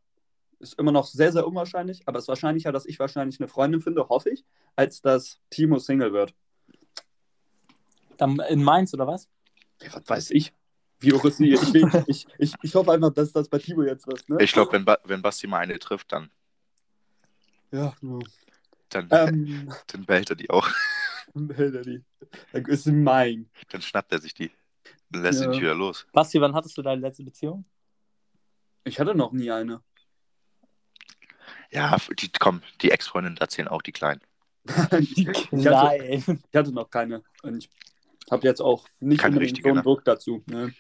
ist immer noch sehr, sehr unwahrscheinlich, aber es ist wahrscheinlicher, dass ich wahrscheinlich eine Freundin finde, hoffe ich, als dass Timo Single wird. Dann in Mainz oder was? Ja, was weiß ich. Wie hoch ist? Ich, ich, ich, ich hoffe einfach, dass das bei Timo jetzt was, ne? Ich glaube, wenn, ba wenn Basti mal eine trifft, dann, Ja, ja. dann, Ähm, dann behält er die auch. [LAUGHS] behält er die. Dann ist sie mein. Dann schnappt er sich die. Dann lässt Ja. ihn wieder los. Basti, wann hattest du deine letzte Beziehung? Ich hatte noch nie eine. Ja, die, komm, die Ex-Freundinnen erzählen auch [LAUGHS] die Kleinen. ich, hatte, Nein. ich hatte noch keine. Und ich habe jetzt auch nicht Keine richtige, so einen ne? Druck dazu. Ne?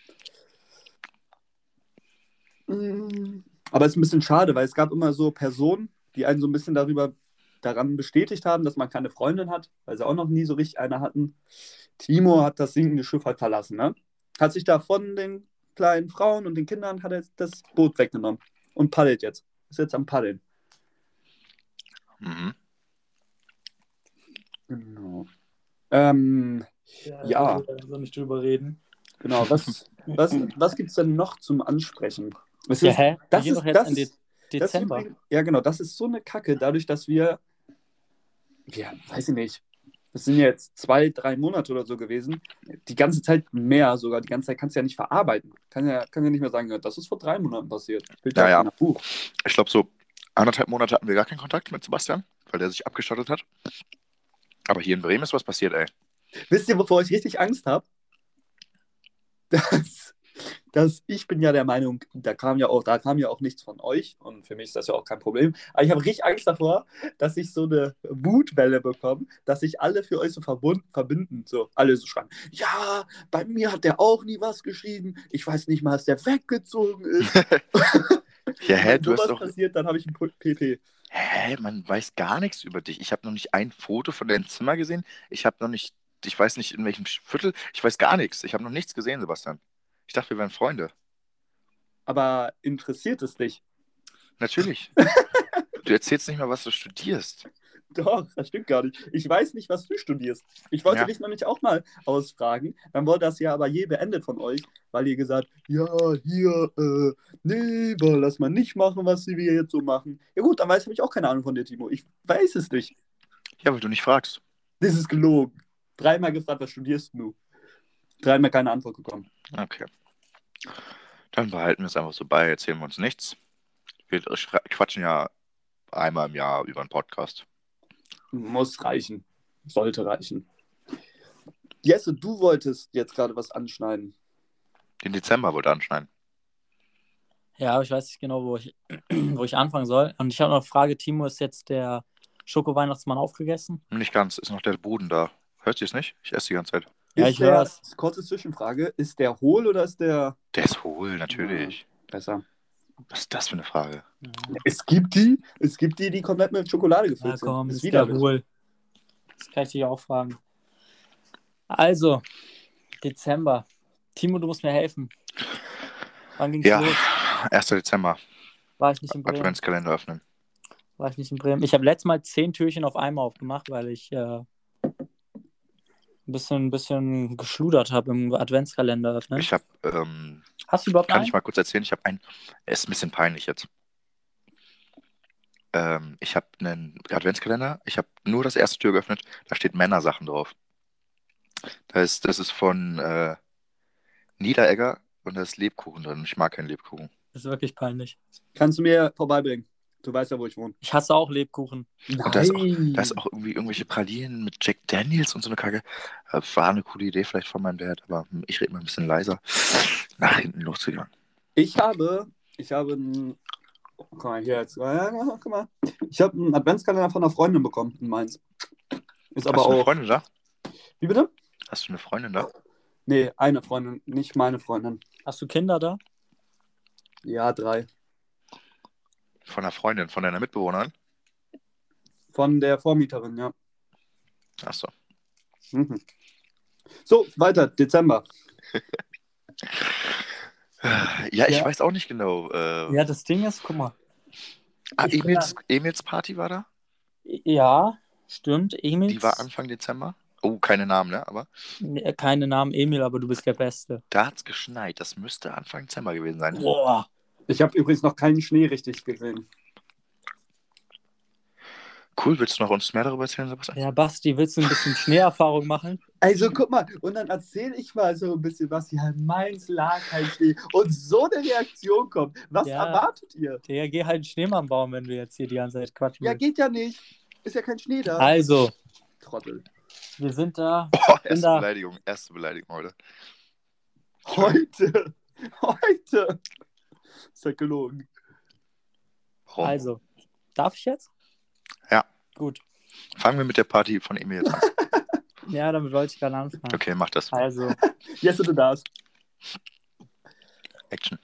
Mm, Aber es ist ein bisschen schade, weil es gab immer so Personen, die einen so ein bisschen darüber daran bestätigt haben, dass man keine Freundin hat, weil sie auch noch nie so richtig eine hatten. Timo hat das sinkende Schiff halt verlassen, ne? Hat sich da von den kleinen Frauen und den Kindern hat er das Boot weggenommen und paddelt jetzt. Ist jetzt am Paddeln. Mhm. Genau. Ähm, Ja. Soll nicht drüber reden. genau, was, was, was gibt es denn noch zum Ansprechen? Ja, hä? Das ist- doch jetzt das ist- das ist Dezember. übrigens- ja, genau, das ist so eine Kacke, dadurch, dass wir, ja, weiß ich nicht, das sind ja jetzt zwei, drei Monate oder so gewesen, die ganze Zeit mehr sogar, die ganze Zeit kannst du ja nicht verarbeiten. Kann ja, kann ja nicht mehr sagen, das ist vor drei Monaten passiert. Ja, ja. Buch. Ich glaube, so anderthalb Monate hatten wir gar keinen Kontakt mit Sebastian, weil der sich abgeschottet hat. Aber hier in Bremen ist was passiert, ey. Wisst ihr, wovor ich richtig Angst habe? [LAUGHS] Dass, dass ich bin ja der Meinung, da kam ja auch, da kam ja auch nichts von euch und für mich ist das ja auch kein Problem. Aber ich habe richtig Angst davor, dass ich so eine Wutwelle bekomme, dass sich alle für euch so verbund, verbinden. So, alle so schreiben, ja, bei mir hat der auch nie was geschrieben. Ich weiß nicht mal, dass der weggezogen ist. [LAUGHS] [LAUGHS] Ja, hä, Wenn du hast doch. passiert, dann habe ich ein PP. Hä, man weiß gar nichts über dich. Ich habe noch nicht ein Foto von deinem Zimmer gesehen. Ich habe noch nicht, ich weiß nicht in welchem Viertel. Ich weiß gar nichts. Ich habe noch nichts gesehen, Sebastian. Ich dachte, wir wären Freunde. Aber interessiert es dich? Natürlich. [LAUGHS] du erzählst nicht mal, was du studierst. Doch, das stimmt gar nicht. Ich weiß nicht, was du studierst. Ich wollte Ja. dich nämlich auch mal ausfragen. Dann wurde das ja aber je beendet von euch, weil ihr gesagt, ja, hier, äh, nee, lass mal nicht machen, was wir jetzt so machen. Ja gut, dann weiß ich auch keine Ahnung von dir, Timo. Ich weiß es nicht. Ja, weil du nicht fragst. Das ist gelogen. Dreimal gefragt, was studierst du? Dreimal keine Antwort bekommen. Okay. Dann behalten wir es einfach so bei, erzählen wir uns nichts. Wir quatschen ja einmal im Jahr über einen Podcast. Muss reichen. Sollte reichen. Jesse, du wolltest jetzt gerade was anschneiden. Den Dezember wollte anschneiden. Ja, aber ich weiß nicht genau, wo ich, [CLEARS THROAT] wo ich anfangen soll. Und ich habe noch eine Frage, Timo, ist jetzt der Schoko-Weihnachtsmann aufgegessen? Nicht ganz, ist noch der Boden da. Hört ihr es nicht? Ich esse die ganze Zeit. Ja, ich hör's. Kurze Zwischenfrage. Ist der hohl oder ist der Der ist hohl, natürlich. besser? Was ist das für eine Frage? Es gibt die, es gibt die, die komplett mit Schokolade Ja, gefüllt komm, sind. ist der wohl. Das kann ich dich auch fragen. Also, Dezember. Timo, du musst mir helfen. Wann ging's Ja, los? 1. Dezember. War ich nicht in Bremen? Adventskalender öffnen. War ich nicht in Bremen. Ich habe letztes Mal zehn Türchen auf einmal aufgemacht, weil ich äh, ein bisschen, ein bisschen geschludert habe im Adventskalender öffnen. Ich habe, ähm, Hast du überhaupt kann einen? ich mal kurz erzählen, ich habe einen, es ist ein bisschen peinlich jetzt. Ähm, ich habe einen Adventskalender, ich habe nur das erste Tür geöffnet, da steht Männersachen drauf. Das ist, das ist von äh, Niederegger und da ist Lebkuchen drin. Ich mag keinen Lebkuchen. Das ist wirklich peinlich. Kannst du mir vorbeibringen? Du weißt ja, wo ich wohne. Ich hasse auch Lebkuchen. Und da ist, auch, da ist auch irgendwie irgendwelche Pralinen mit Jack Daniels und so eine Kacke. Äh, War eine coole Idee vielleicht von meinem Dad, aber ich rede mal ein bisschen leiser. Nach hinten losgegangen. Ich habe, ich habe einen, guck mal hier jetzt, ja, ja, guck mal. Ich habe einen Adventskalender von einer Freundin bekommen in Mainz. Ist aber Hast du eine auch, Freundin da? wie bitte? Hast du eine Freundin da? Nee, eine Freundin, nicht meine Freundin. Hast du Kinder da? Ja, drei. Von einer Freundin, von deiner Mitbewohnerin? Von der Vormieterin, ja. Achso. Mhm. So, weiter, Dezember. [LAUGHS] Ja, ich Ja. weiß auch nicht genau. Äh, Ja, das Ding ist, guck mal. ah, ich bin Emils, Emils Party war da? Ja, stimmt. Emil. Die war Anfang Dezember. Oh, keine Namen, ne? Aber Keine Namen Emil, aber du bist der Beste. da hat es geschneit. Das müsste Anfang Dezember gewesen sein. Boah. Ich habe übrigens noch keinen Schnee richtig gesehen. Cool, willst du noch uns mehr darüber erzählen, Sebastian? Ja, Basti, willst du ein bisschen Schneeerfahrung machen? Also guck mal, und dann erzähle ich mal so ein bisschen was. Ja, Mainz lag kein Schnee. Und so eine Reaktion kommt. Was Ja. erwartet ihr? Ja, geh halt einen Schneemann bauen, wenn du jetzt hier die ganze Zeit quatschen Ja, willst. geht ja nicht. Ist ja kein Schnee da. Also, Trottel. wir sind da. [LAUGHS] Oh, erste da. Beleidigung. Erste Beleidigung heute. Heute. [LAUGHS] Heute. Ist ja gelogen. Warum? Also, darf ich jetzt? Ja. Gut. Fangen wir mit der Party von Emil jetzt an. [LAUGHS] Ja, damit wollte ich gerade anfangen. Okay, mach das. Also, [LAUGHS] Jesse, du darfst. Action.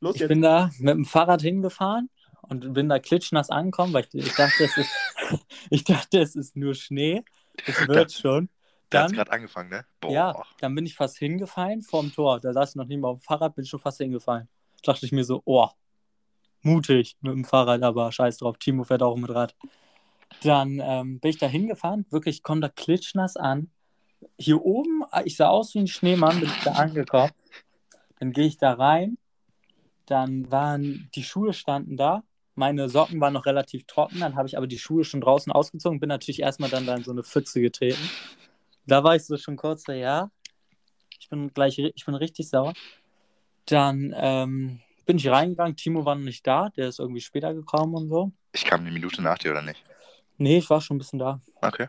Los ich jetzt. bin da mit dem Fahrrad hingefahren und bin da klitschnass angekommen, weil ich, ich dachte, es ist, [LAUGHS] ich dachte, es ist nur Schnee. Es wird schon. Der hat Dann, gerade angefangen, ne? Boah. ja, dann bin ich fast hingefallen vorm Tor. Da saß ich noch nicht mal auf dem Fahrrad, bin schon fast hingefallen. Dachte ich mir so, oh, mutig mit dem Fahrrad, aber scheiß drauf, Timo fährt auch mit Rad. Dann ähm, bin ich da hingefahren, wirklich, komme da klitschnass an. Hier oben, ich sah aus wie ein Schneemann, bin ich da angekommen. Dann gehe ich da rein, dann waren die Schuhe standen da. Meine Socken waren noch relativ trocken, dann habe ich aber die Schuhe schon draußen ausgezogen, bin natürlich erstmal dann da in so eine Pfütze getreten. Da war ich so schon kurz ja, ich bin gleich, ich bin richtig sauer. Dann ähm, bin ich reingegangen, Timo war noch nicht da, der ist irgendwie später gekommen und so. Ich kam eine Minute nach dir, oder nicht? Nee, ich war schon ein bisschen da. Okay.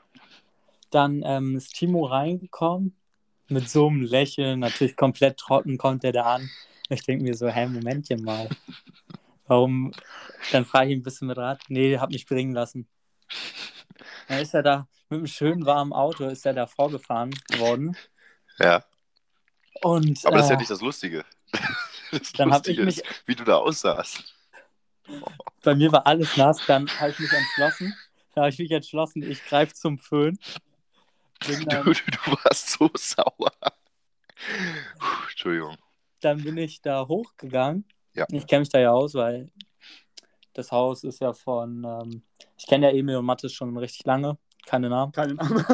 Dann ähm, ist Timo reingekommen mit so einem Lächeln, natürlich komplett trocken kommt er da an. Ich denke mir so, hä, Momentchen mal. Warum? Dann frage ich ihn ein bisschen mit Rat. Nee, hab mich bringen lassen. Dann ist er da mit einem schönen warmen Auto, ist er da vorgefahren worden. Ja. Und Aber das ist ja äh, nicht das Lustige. Das dann habe ich mich, ist, wie du da aussahst. bei mir war alles nass, dann habe ich mich entschlossen. Da habe ich mich entschlossen, ich greife zum Föhn. Bin Du, dann, du, du warst so sauer. Puh, Entschuldigung. dann bin ich da hochgegangen. Ja. Ich kenne mich da ja aus, weil das Haus ist ja von, ähm, ich kenne ja Emil und Mathis schon richtig lange, keine Namen, Keine Namen.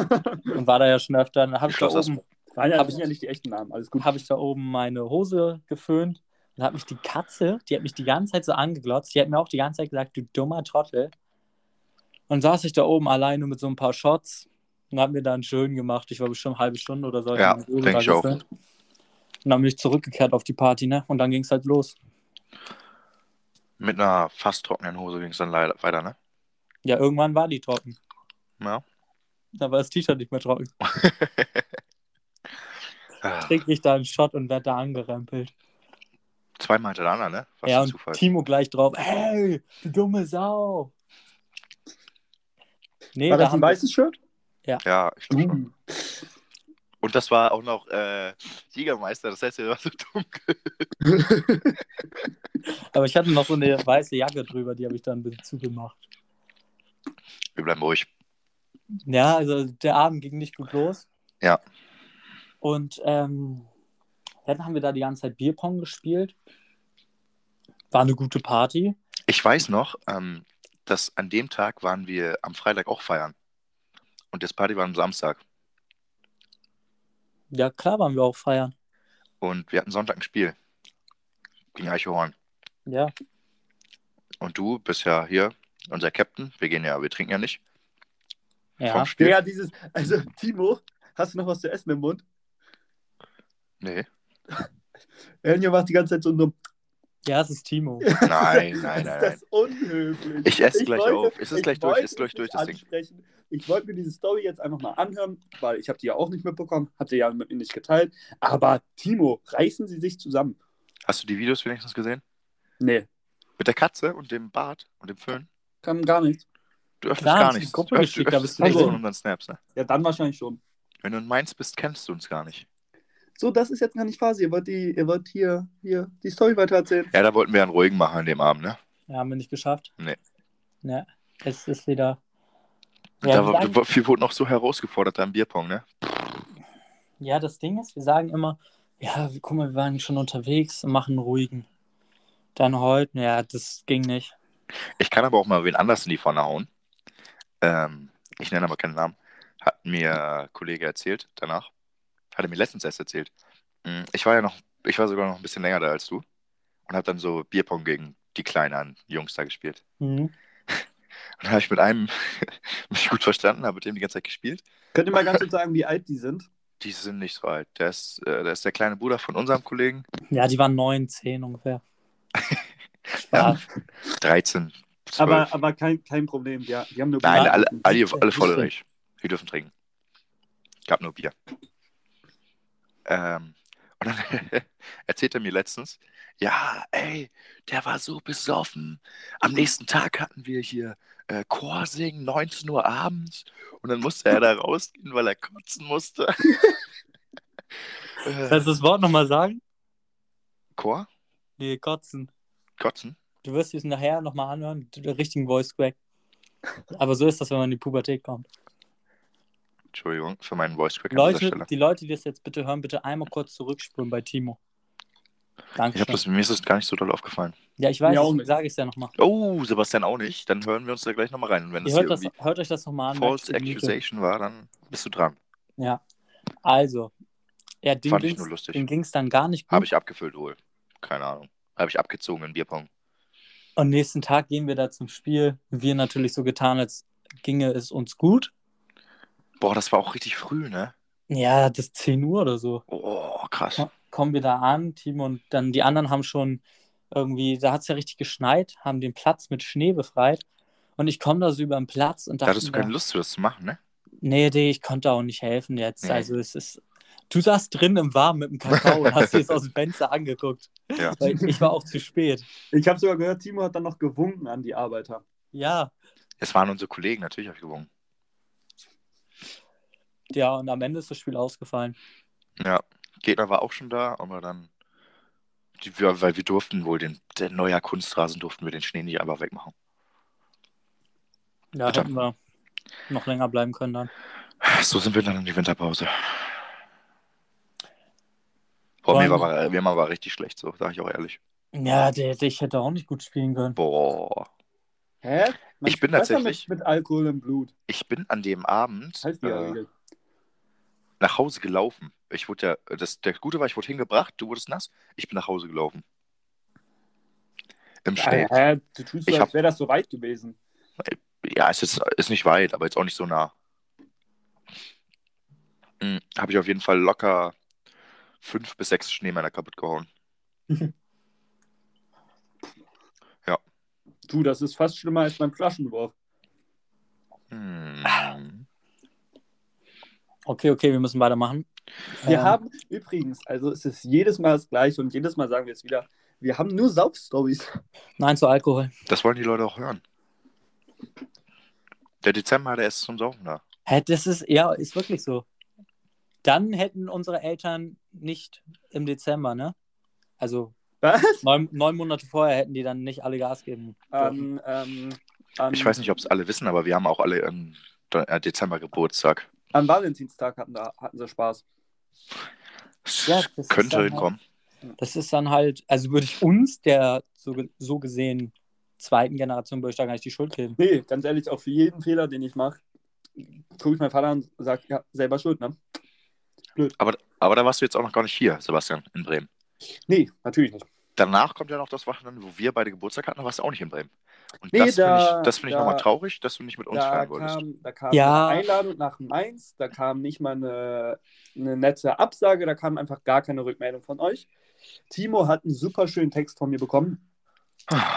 und war da ja schon öfter. Dann habe ich, da oben- Nein, Hab das sind ich- ja nicht die echten Namen. Alles gut. hab ich da oben meine Hose geföhnt und hat mich die Katze, die hat mich die ganze Zeit so angeglotzt, die hat mir auch die ganze Zeit gesagt, du dummer Trottel. Und saß ich da oben alleine mit so ein paar Shots und hab mir dann schön gemacht. Ich war bestimmt eine halbe Stunde oder so. Ja, hab meine Hose denk da ich auch. Und dann bin ich zurückgekehrt auf die Party, ne? Und dann ging es halt los. Mit einer fast trockenen Hose ging es dann leider weiter, ne? Ja, irgendwann war die trocken. Ja. Da war das T-Shirt nicht mehr trocken. [LAUGHS] Ah, trinke ich da einen Shot und werde da angerempelt. Zweimal hintereinander, ne? Was ja, und Zufall. Timo gleich drauf. Hey, du dumme Sau. Nee, War da das ein wir, weißes Shirt? Ja, ich glaube schon. Uh. Und das war auch noch äh, Jägermeister, das heißt, er war so dunkel. [LAUGHS] aber ich hatte noch so eine weiße Jacke drüber, die habe ich dann ein bisschen zugemacht. Wir bleiben ruhig. Ja, also der Abend ging nicht gut los. Ja. Und ähm, dann haben wir da die ganze Zeit Bierpong gespielt. War eine gute Party. Ich weiß noch, ähm, dass an dem Tag waren wir am Freitag auch feiern. Und das Party war am Samstag. Ja, klar waren wir auch feiern. Und wir hatten Sonntag ein Spiel. Gegen Eichhorn. Ja, Und du bist ja hier unser Captain. Wir gehen ja, wir trinken ja nicht. ja. Vom Spiel. Ja, dieses, also Timo, hast du noch was zu essen im Mund? Nee. [LAUGHS] Elnia macht die ganze Zeit so nur. Ja, es ist Timo. [LAUGHS] Nein, nein, nein, Das nein. ist Ich habe die ja auch nicht mitbekommen, habt ihr ja mit mir nicht geteilt. Aber Timo, reißen Sie sich zusammen. Hast du die Videos wenigstens gesehen? Nee, Mit der Katze und dem Bart und dem Föhn? kann gar nichts. Du öffnest Klar, gar hast du die nichts. Gruppe du geschickt, da bist öffnest du nichts unseren Snaps, ne? Ja, dann wahrscheinlich schon. Wenn du in Mainz bist, kennst du uns gar nicht. So, das ist jetzt gar nicht Phase. Ihr wollt, die, ihr wollt hier, hier die Story weitererzählen. Ja, da wollten wir einen ruhigen machen an dem Abend, ne? Ja, haben wir nicht geschafft. Nee. Ja, es ist wieder. Ja, da wir sagen, wir wurden noch so herausgefordert am Bierpong, ne? ja, das Ding ist, wir sagen immer, ja, guck mal, wir waren schon unterwegs und machen einen ruhigen. Dann heute, ja, das ging nicht. Ich kann aber auch mal wen anders in die Pfanne hauen. Ähm, ich nenne aber keinen Namen. Hat mir ein Kollege erzählt danach. Hat er mir letztens erst erzählt. Mm, Ich war ja noch, ich war sogar noch ein bisschen länger da als du. Und habe dann so Bierpong gegen die kleinen Jungs da gespielt. Mhm. [LAUGHS] Und dann habe ich mit einem [LAUGHS] mich gut verstanden, habe mit dem die ganze Zeit gespielt. Könnt ihr mal ganz [LAUGHS] kurz sagen, wie alt die sind? Die sind nicht so alt. Der ist, äh, der ist der kleine Bruder von unserem Kollegen. Ja, die waren neun, zehn ungefähr. Ja, Spaß. 13, 12. Aber, aber kein, kein Problem. Ja, die haben nur Nein, Bier. alle, alle, alle voll bitte. durch. Wir dürfen trinken. Gab nur Bier. Ähm, [LAUGHS] und dann erzählt er mir letztens, ja, ey, der war so besoffen. Am nächsten Tag hatten wir hier äh, Chor singen, 19 Uhr abends. Und dann musste er da [LAUGHS] rausgehen, weil er kotzen musste. [LAUGHS] äh, Kannst du das Wort nochmal sagen? Chor? Nee, kotzen. Kotzen? Du wirst es nachher nochmal anhören, den richtigen Voice Crack. Aber so ist das, wenn man in die Pubertät kommt. Entschuldigung für meinen Voice Crack Leute, die Leute, die das jetzt bitte hören, bitte einmal kurz zurückspulen bei Timo. Danke. Ich das, mir ist das gar nicht so doll aufgefallen. ja, ich weiß, deswegen sage ich es ja nochmal. Oh, Sebastian auch nicht. Dann hören wir uns da gleich nochmal rein. Und wenn das das, hört euch das nochmal an. False. Accusation war, dann bist du dran. Ja. Also, ja, dem Fand ich ging's- nur lustig. dem ging es dann gar nicht gut. Habe ich abgefüllt wohl. Keine Ahnung. Habe ich abgezogen in Bierpong. Und nächsten Tag gehen wir da zum Spiel. Wir natürlich so getan, als ginge es uns gut. Boah, das war auch richtig früh, ne? Ja, das ist 10 Uhr oder so. Oh, krass. Ko- Kommen wir da an, Timo, und dann die anderen haben schon irgendwie, da hat es ja richtig geschneit, haben den Platz mit Schnee befreit. Und ich komme da so über den Platz und Da dachte, hattest du keine Lust, das zu machen, ne? nee, nee, ich konnte auch nicht helfen jetzt. Nee. Also es ist, du saßt drin im Warmen mit dem Kakao und hast dir das [LAUGHS] aus dem Fenster angeguckt. Ja. Weil ich war auch zu spät. Ich habe sogar gehört, Timo hat dann noch gewunken an die Arbeiter. Ja, Es waren unsere Kollegen, natürlich habe ich gewonnen. Ja, und am Ende ist das Spiel ausgefallen. Ja. Gegner war auch schon da, aber dann. Die, weil wir durften wohl den, der neuer Kunstrasen durften wir den Schnee nicht einfach wegmachen. Ja, Bitte. hätten wir noch länger bleiben können dann. So sind wir dann in die Winterpause. Boah, Vor mir war, mir war aber richtig schlecht, so, sag ich auch ehrlich. Ja, der, der, ich hätte auch nicht gut spielen können. Boah. Hä? Man Ich bin tatsächlich- Mit, mit Alkohol im Blut. Ich bin an dem Abend Heißt die ja äh, Regel. Nach Hause gelaufen. Ich wurde ja, das, der Gute war, ich wurde hingebracht, du wurdest nass, ich bin nach Hause gelaufen. Im Schnee. Hä? Du tust so, als wäre das so weit gewesen. Ja, es ist, ist nicht weit, aber jetzt auch nicht so nah. Hm, Habe ich auf jeden Fall locker fünf bis sechs Schneemänner kaputt gehauen. [LAUGHS] Du, das ist fast schlimmer als beim Flaschenwurf. Hm. Okay, okay, wir müssen weitermachen. Wir Ähm, haben übrigens, also es ist jedes Mal das Gleiche und jedes Mal sagen wir es wieder, wir haben nur Sauf-Stories. Nein zu Alkohol. Das wollen die Leute auch hören. Der Dezember, der ist zum Saufen da. Hä, das ist, ja, ist wirklich so. Dann hätten unsere Eltern nicht im Dezember, ne? Also Was? neun, neun Monate vorher hätten die dann nicht alle Gas geben. Ähm, an, Ich weiß nicht, ob es alle wissen, aber wir haben auch alle im äh, Dezember Geburtstag. An Valentinstag hatten, da, hatten sie Spaß. Ja, das ist könnte dann halt- hinkommen. Das ist dann halt, also würde ich uns, der so, so gesehen zweiten Generation, würde ich da gar nicht die Schuld geben. Nee, ganz ehrlich, auch für jeden Fehler, den ich mache, gucke ich meinen Vater an und sage, ja, selber schuld, ne? Aber da warst du jetzt auch noch gar nicht hier, Sebastian, in Bremen. Nee, natürlich nicht. Danach kommt ja noch das Wochenende, wo wir beide Geburtstag hatten, da warst du auch nicht in Bremen. Und Nee, das finde da- ich, das find ich nochmal traurig, dass du nicht mit uns Da feiern wolltest. kam, da kam Ja. eine Einladung nach Mainz, da kam nicht mal eine, eine nette Absage, da kam einfach gar keine Rückmeldung von euch. Timo hat einen super schönen Text von mir bekommen.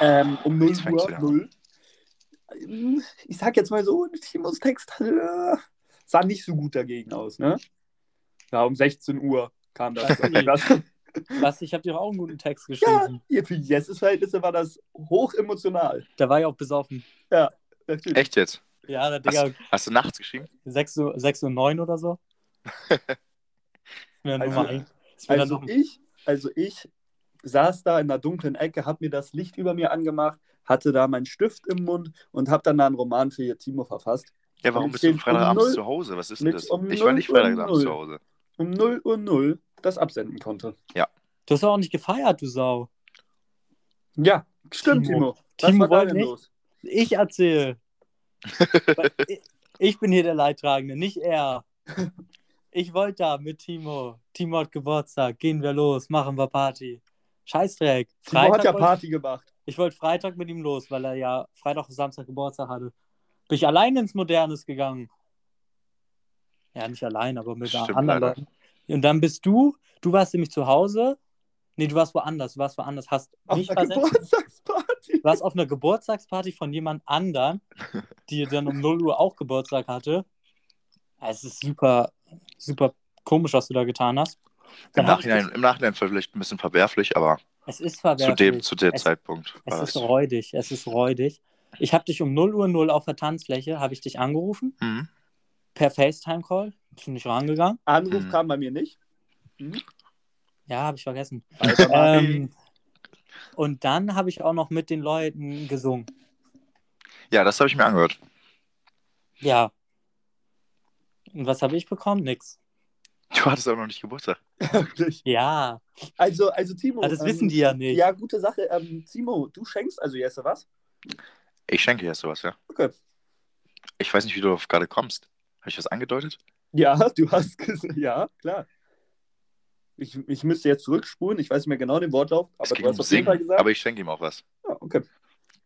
Ähm, um 0 Jetzt fängst Uhr, du ja 0. Ich sag jetzt mal so, Timos Text äh, sah nicht so gut dagegen aus, ne? Ja, um 16 Uhr kam das. [LAUGHS] das Was, ich habe dir auch einen guten Text ja, geschrieben. ihr- für Jesses Verhältnisse war das hoch emotional. Da war ich auch besoffen. Natürlich. Echt jetzt? Ja, der Digga, Hast du nachts geschrieben? 6 Uhr, 6 Uhr 9 oder so. mir Also-. Ist mir Also ich, also ich saß da in der dunklen Ecke, habe mir das Licht über mir angemacht, hatte da meinen Stift im Mund und habe dann da einen Roman für ihr Timo verfasst. Ja, warum bist du um Freitagabends null- zu Hause? Was ist denn das? um ich war nicht Freitagabends null. zu Hause. Um 0 Uhr 0 das absenden konnte. Du hast doch auch nicht gefeiert, du Sau. Ja, stimmt, Timo. Timo. Was Timo war da denn nicht. los? Ich erzähle. [LAUGHS] ich, bin hier der Leidtragende, nicht er. Ich wollte da mit Timo. Timo hat Geburtstag. Gehen wir los, machen wir Party. Scheißdreck. Timo hat ja Party gemacht. Ich wollte Freitag mit ihm los, weil er ja Freitag und Samstag Geburtstag hatte. Bin ich allein ins Modernes gegangen. Ja, nicht allein, aber mit Stimmt, anderen leider. Leuten. Und dann bist du, du warst nämlich zu Hause. Nee, du warst woanders, du warst woanders, hast Auf mich einer versetzt. Geburtstagsparty. Du warst auf einer Geburtstagsparty von jemand anderen, die dann um 0 Uhr auch Geburtstag hatte. Es ist super, super komisch, was du da getan hast. Im Nachhinein, Im Nachhinein vielleicht ein bisschen verwerflich, aber Es ist zu verwerflich. dem, zu dem es, Zeitpunkt es ist das. räudig, es ist räudig. Ich habe dich um 0 Uhr 0 auf der Tanzfläche, habe ich dich angerufen, Mhm. per FaceTime-Call. Bist du nicht rangegangen? Anruf Hm. kam bei mir nicht. Hm? Ja, habe ich vergessen. Ähm, und dann habe ich auch noch mit den Leuten gesungen. Ja, das habe ich mir angehört. Ja. Und was habe ich bekommen? Nix. Du hattest auch noch nicht Geburtstag. Ja, Also, also Timo. Ah, das ähm, wissen die ja nicht. Ja, gute Sache. Ähm, Timo, du schenkst also Jesse was? Ich schenke dir sowas, ja. Okay. Ich weiß nicht, wie du darauf gerade kommst. Habe ich das angedeutet? Ja, du hast gesagt, ja, klar. Ich, ich müsste jetzt zurückspulen, ich weiß nicht mehr genau den Wortlauf, aber du hast auf jeden Fall gesagt. aber ich schenke ihm auch was. ja, okay.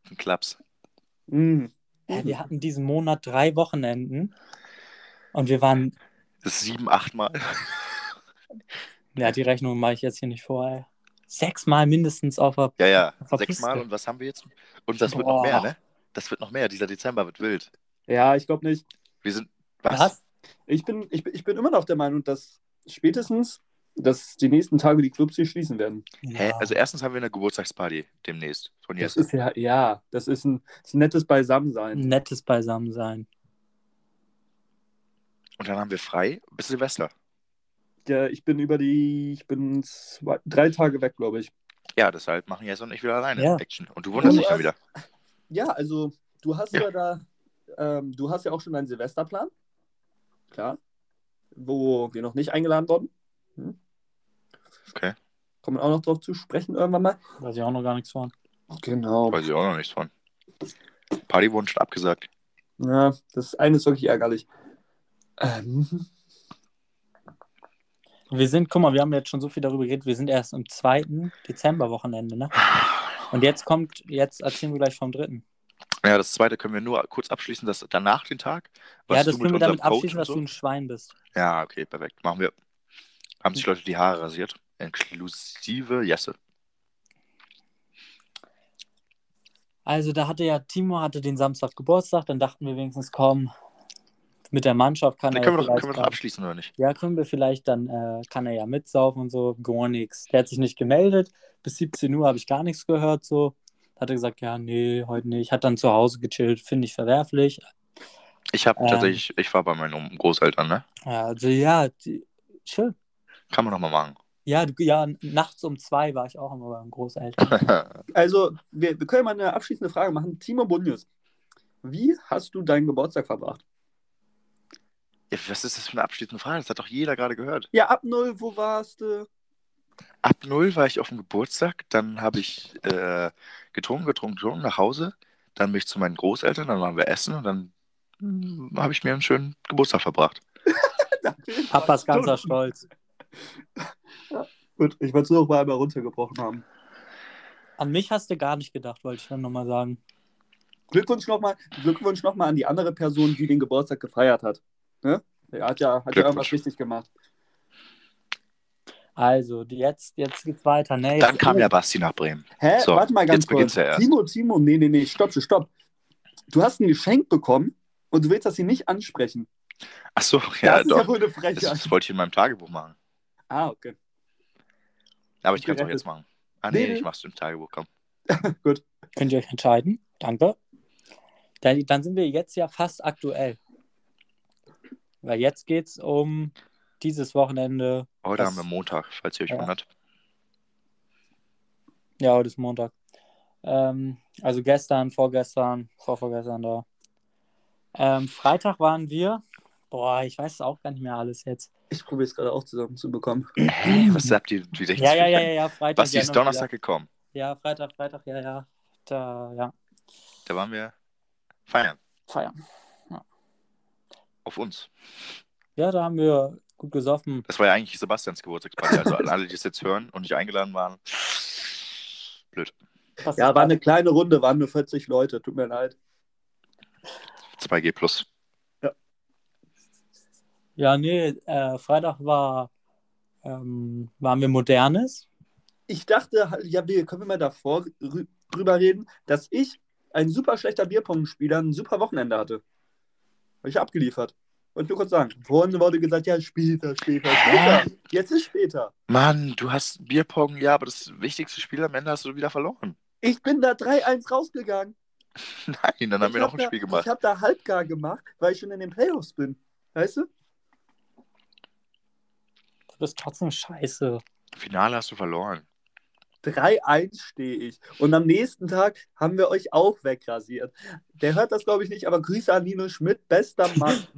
Ein Klaps. Mhm. Ja, wir hatten diesen Monat drei Wochenenden und wir waren, Sieben, acht Mal. ja, die Rechnung mache ich jetzt hier nicht vor, ey. Sechsmal mindestens auf der. Ja, ja. Verpiss Sechs Mal dich. und was haben wir jetzt? Und das wird Boah. noch mehr, ne? Das wird noch mehr. Dieser Dezember wird wild. Ja, ich glaube nicht. Wir sind. Was? Was? Ich bin, ich, bin- ich bin immer noch der Meinung, dass spätestens, dass die nächsten Tage die Clubs hier schließen werden. Hä? Ja. Also erstens haben wir eine Geburtstagsparty demnächst von Das Jesse. ist ja, ja, das ist ein, das ist ein nettes Beisammensein. Ein nettes Beisammensein. Und dann haben wir frei bis Silvester. Ja, ich bin über die, ich bin zwei, drei Tage weg, glaube ich. Ja, deshalb machen Jesse und ich wieder alleine Ja. Action. Und du wunderst Du dich hast- wieder. Ja, also du hast ja, Ja. da, ähm, du hast ja auch schon deinen Silvesterplan. Klar. Wo wir noch nicht eingeladen wurden. Hm? Okay. Kommen wir auch noch drauf zu sprechen irgendwann mal. Weiß ich auch noch gar nichts von. Genau. Weiß ich auch noch nichts von. Party wurden schon abgesagt. Ja, das eine ist wirklich ärgerlich. Ähm, Wir sind, guck mal, wir haben jetzt schon so viel darüber geredet, wir sind erst im zweiten Dezemberwochenende, ne? [SIGHS] Und jetzt kommt, jetzt erzählen wir gleich vom dritten. Ja, das zweite können wir nur kurz abschließen, dass danach den Tag. ja, das du können wir mit damit abschließen, dass so- du ein Schwein bist. Ja, okay, perfekt. Machen wir. Haben sich Leute die Haare rasiert. Inklusive Jesse. Also da hatte ja, Timo hatte den Samstag Geburtstag, dann dachten wir wenigstens, komm, mit der Mannschaft kann Den er können ja wir, doch, können wir doch abschließen, oder nicht? Ja, können wir vielleicht, dann äh, kann er ja mitsaufen und so, gar nichts. Der hat sich nicht gemeldet. Bis 17 Uhr habe ich gar nichts gehört. So. Hat er gesagt, ja, nee, heute nicht. Hat dann zu Hause gechillt, finde ich verwerflich. Ich habe Ähm. tatsächlich, ich war bei meinen Großeltern, ne? Ja, also ja, die, chill. Kann man noch mal machen. Ja, ja, nachts um zwei war ich auch immer beim Großeltern. [LAUGHS] Also, wir, wir können mal eine abschließende Frage machen. Timo Bunjes, wie hast du deinen Geburtstag verbracht? Ja, was ist das für eine abschließende Frage? Das hat doch jeder gerade gehört. Ja, ab null, wo warst du? Ab null war ich auf dem Geburtstag, dann habe ich äh, getrunken, getrunken, getrunken, nach Hause. Dann bin ich zu meinen Großeltern, dann waren wir essen und dann hm, habe ich mir einen schönen Geburtstag verbracht. [LAUGHS] Papas ganzer Stolz. Gut, ich wollte es nur noch mal einmal runtergebrochen haben. An mich hast du gar nicht gedacht, wollte ich dann nochmal sagen. Glückwunsch nochmal Glückwunsch noch mal an die andere Person, die den Geburtstag gefeiert hat. Ne? Er hat ja, hat ja irgendwas richtig gemacht. Also, jetzt, jetzt geht's weiter. Nee, Dann kam ja Basti nach Bremen. Hä? So, Warte mal ganz jetzt beginnt's kurz. ja erst. Timo, Timo, nee, nee, nee, stopp, stopp. Du hast ein Geschenk bekommen und du willst das hier nicht ansprechen. Ach so, das ja, ist ja doch. wohl eine Das, Frechheit. das wollte ich in meinem Tagebuch machen. Ah, okay. Aber ich kann es auch jetzt machen. Ah, Nee, nee, ich mach's im Tagebuch, komm. [LAUGHS] Könnt ihr euch entscheiden? Danke. Dann, dann sind wir jetzt ja fast aktuell. Weil jetzt geht's um dieses Wochenende. Heute Das- haben wir Montag, falls ihr euch Ja. wundert. Ja, heute ist Montag. Ähm, also gestern, vorgestern, vorvorgestern da. Ähm, Freitag waren wir. Boah, ich weiß es auch gar nicht mehr alles jetzt. Ich probiere es gerade auch zusammenzubekommen. Hä? Was habt ihr? Wie Ja, ja, ja, ja, ja, Freitag. Basti ja, ist Donnerstag gekommen. Wieder. Ja, Freitag, Freitag, ja, ja. Da, ja, Da waren wir feiern. feiern. Auf uns. Ja, da haben wir gut gesoffen. Das war ja eigentlich Sebastians Geburtstagsparty. Also alle, die es jetzt hören und nicht eingeladen waren. Blöd. Was Ja, war eine kleine Runde, waren nur 40 Leute, tut mir leid. 2G plus. Ja, nee, äh, Freitag war, ähm, waren wir Modernes. Ich dachte, halt, ja, wir können wir mal davor rü- drüber reden, dass ich ein super schlechter Bierpong-Spieler ein super Wochenende hatte. Habe ich abgeliefert. Wollte nur kurz sagen. Vorhin wurde gesagt, ja, später, später, Hä? später. Jetzt ist später. Mann, du hast Bierpong, ja, aber das wichtigste Spiel am Ende hast du wieder verloren. Ich bin da 3-1 rausgegangen. [LAUGHS] Nein, dann haben Ich wir noch hab ein da, Spiel gemacht. Ich habe da halbgar gemacht, weil ich schon in den Playoffs bin. Weißt du? Du bist trotzdem scheiße. Finale hast du verloren. 3-1 stehe ich. Und am nächsten Tag haben wir euch auch wegrasiert. Der hört das, glaube ich, nicht, aber Grüße an Nino Schmidt, bester Mann. [LAUGHS]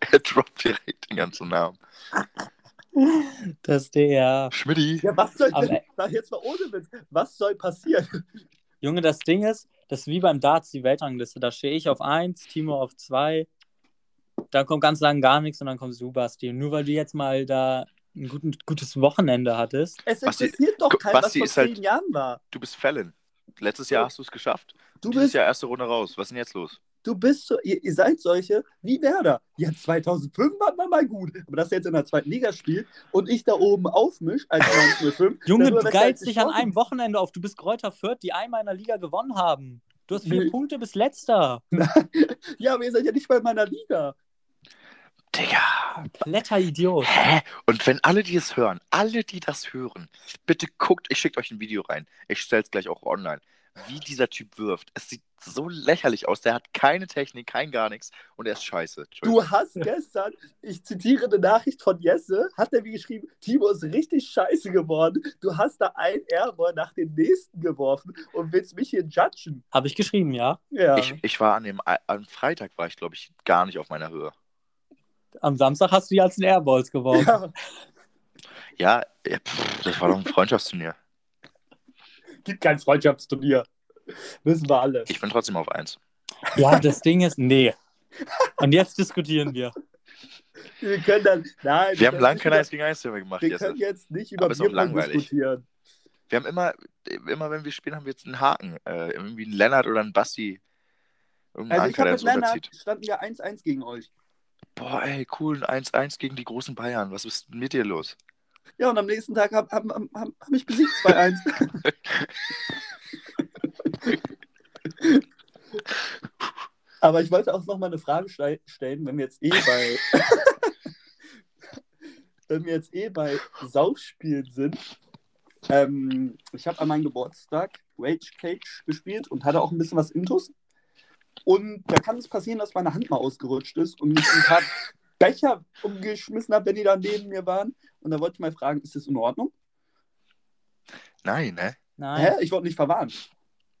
[LAUGHS] Er droppt direkt den ganzen Namen. Das der. Schmidti. Ja, was soll Aber- denn, sag jetzt mal ohne Witz, was soll passieren? [LAUGHS] Junge, das Ding ist, das ist wie beim Darts die Weltrangliste. Da stehe ich auf 1, Timo auf 2. Dann kommt ganz lang gar nichts und dann kommt Subasti. Und nur weil du jetzt mal da ein guten, gutes Wochenende hattest. Es Basti- interessiert doch Guck, keinen, was Basti vor halt- zehn Jahren war. Du bist Fallon. Letztes Jahr hast du es geschafft. Du Dieses bist, Jahr erste Runde raus. Was ist denn jetzt los? Du bist so, ihr, ihr seid solche wie Werder. Ja, 2005 war man mal gut, aber das jetzt in der zweiten Liga spielt und ich da oben aufmisch als 1905. [LAUGHS] Junge, du geilst dich an einem Wochenende auf. Du bist Kräuter Fürth, die einmal in der Liga gewonnen haben. Du hast vier Nee. Punkte bis letzter. [LAUGHS] Ja, aber ihr seid ja nicht bei meiner Liga. Digga. Kompletter Idiot. Hä? Und wenn alle, die es hören, alle, die das hören, bitte guckt, ich schicke euch ein Video rein. Ich stelle es gleich auch online. Wie dieser Typ wirft. Es sieht so lächerlich aus. Der hat keine Technik, kein gar nichts und er ist scheiße. Du hast gestern, ich zitiere eine Nachricht von Jesse, hat er mir geschrieben, Timo ist richtig scheiße geworden. Du hast da ein Airball nach dem nächsten geworfen und willst mich hier judgen. Habe ich geschrieben, ja. Ja. Ich, ich war an dem am Freitag war ich, glaube ich, gar nicht auf meiner Höhe. Am Samstag hast du die als Airballs geworfen. ja. Ja, ja pff, das war doch ein Freundschaftsturnier. Gibt kein Freundschaftsturnier. Wissen wir alle. Ich bin trotzdem auf eins. Ja, das Ding ist, nee. [LAUGHS] Und jetzt diskutieren wir. Wir können dann, nein, Wir haben lange kein über- 1 gegen 1 Thema gemacht. Wir Jetzt. können jetzt nicht über Bierpong langweilig. diskutieren. Wir haben immer, immer wenn wir spielen, haben wir jetzt einen Haken. Äh, irgendwie einen Lennart oder einen Basti. Irgendein Also ich Anker, habe der mit Lennart standen wir 1-1 gegen euch. Boah, ey, cool, ein 1-1 gegen die großen Bayern. Was ist mit dir los? Ja, und am nächsten Tag habe hab, hab, hab, hab ich besiegt 2-1. [LAUGHS] Aber ich wollte auch noch mal eine Frage stellen, wenn wir jetzt eh bei [LAUGHS] wenn wir jetzt eh bei Saufspielen sind. Ähm, ich habe an meinem Geburtstag Rage Cage gespielt und hatte auch ein bisschen was Intus. Und da kann es passieren, dass meine Hand mal ausgerutscht ist und ich ein paar Becher umgeschmissen habe, wenn die da neben mir waren. Und da wollte ich mal fragen, ist das in Ordnung? Nein, ne? Nein. Hä? Ich wurde nicht verwarnt.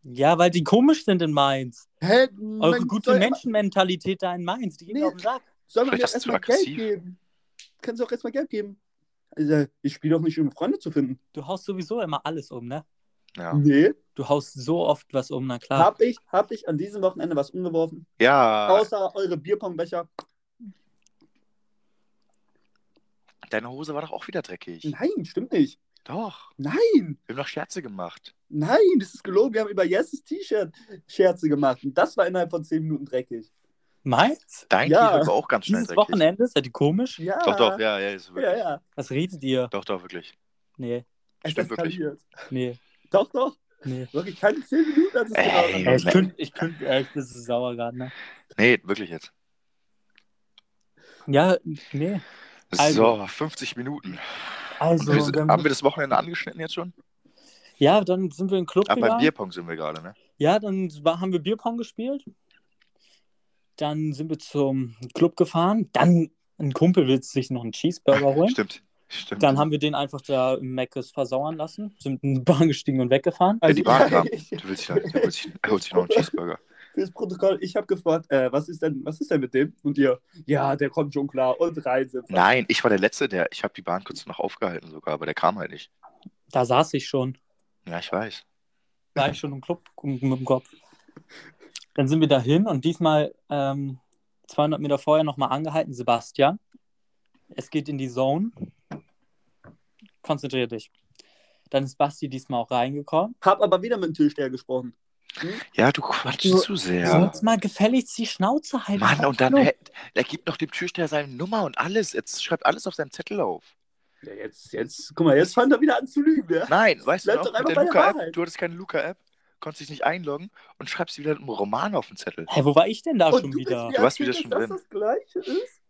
Ja, weil die komisch sind in Mainz. Hä? Eure gute soll- Mentalität da in Mainz, die gehen Nee. mir auf den Sack. Soll man Vielleicht jetzt erstmal Geld geben? Kannst du auch erstmal Geld geben? Also, ich spiele doch nicht, um Freunde zu finden. Du haust sowieso immer alles um, ne? Ja. Nee. Du haust so oft was um, na klar. Hab ich, hab ich an diesem Wochenende was umgeworfen? ja, Außer eure Bierpongbecher? Deine Hose war doch auch wieder dreckig. Nein, stimmt nicht. Doch, Nein, wir haben doch Scherze gemacht. nein, das ist gelogen. Wir haben über Yeses T-Shirt Scherze gemacht. Und das war innerhalb von 10 Minuten dreckig. Mainz? Dein Ja. T-Shirt war auch ganz schnell Dieses dreckig. Wochenende? Seid ihr komisch? Ja. Doch, doch, ja, ja, ist wirklich. Ja, ja. Was redet ihr? Doch, doch, wirklich. Nee, Es Stimmt wirklich. nee, Doch, doch. nee. Wirklich keine 10 Minuten, als es Ey, genau ich könnte, ich könnte, äh, ich bin so sauer gerade, ne? Nee, wirklich jetzt. Ja, nee. Also- So, 50 Minuten. Also, wir, sind- dann, haben wir das Wochenende angeschnitten jetzt schon? ja, dann sind wir den Club Ah, beim. Bierpong sind wir gerade, ne? Ja, dann war, haben wir Bierpong gespielt. Dann sind wir zum Club gefahren. Dann ein Kumpel will sich noch einen Cheeseburger [LAUGHS] holen. Stimmt. Stimmt. Dann haben wir den einfach da im Meckes versauern lassen, sind in die Bahn gestiegen und weggefahren. Ja, die Bahn kam. Du [LAUGHS] willst der holt sich, er holt sich noch einen Cheeseburger. Fürs Protokoll, ich habe gefragt, äh, was, ist denn, was ist denn mit dem? Und ihr, ja, der kommt schon klar und rein sind wir. Nein, ich war der Letzte, der. Ich habe die Bahn kurz noch aufgehalten sogar, aber der kam halt nicht. Da saß ich schon. Ja, ich weiß. War ich schon im Club mit dem Kopf. Dann sind wir dahin und diesmal ähm, 200 Meter vorher nochmal angehalten. Sebastian, es geht in die Zone. Konzentrier dich. Dann ist Basti diesmal auch reingekommen. Hab aber wieder mit dem Türsteher gesprochen. Ja, du quatschst Du- zu sehr. Sollst mal gefälligst die Schnauze halten. Mann, und dann, hä, er gibt noch dem Türsteher seine Nummer und alles. Jetzt schreibt alles auf seinen Zettel auf. Ja, jetzt, jetzt, guck mal, jetzt fängt er wieder an zu lügen. Ja? Nein, weißt Bleib du noch, mit der Luca-App, du hattest keine Luca-App, konntest dich nicht einloggen und schreibst wieder einen Roman auf den Zettel. Hä, wo war ich denn da Und schon du wieder? Du warst wieder schon dass drin. das das Gleiche ist?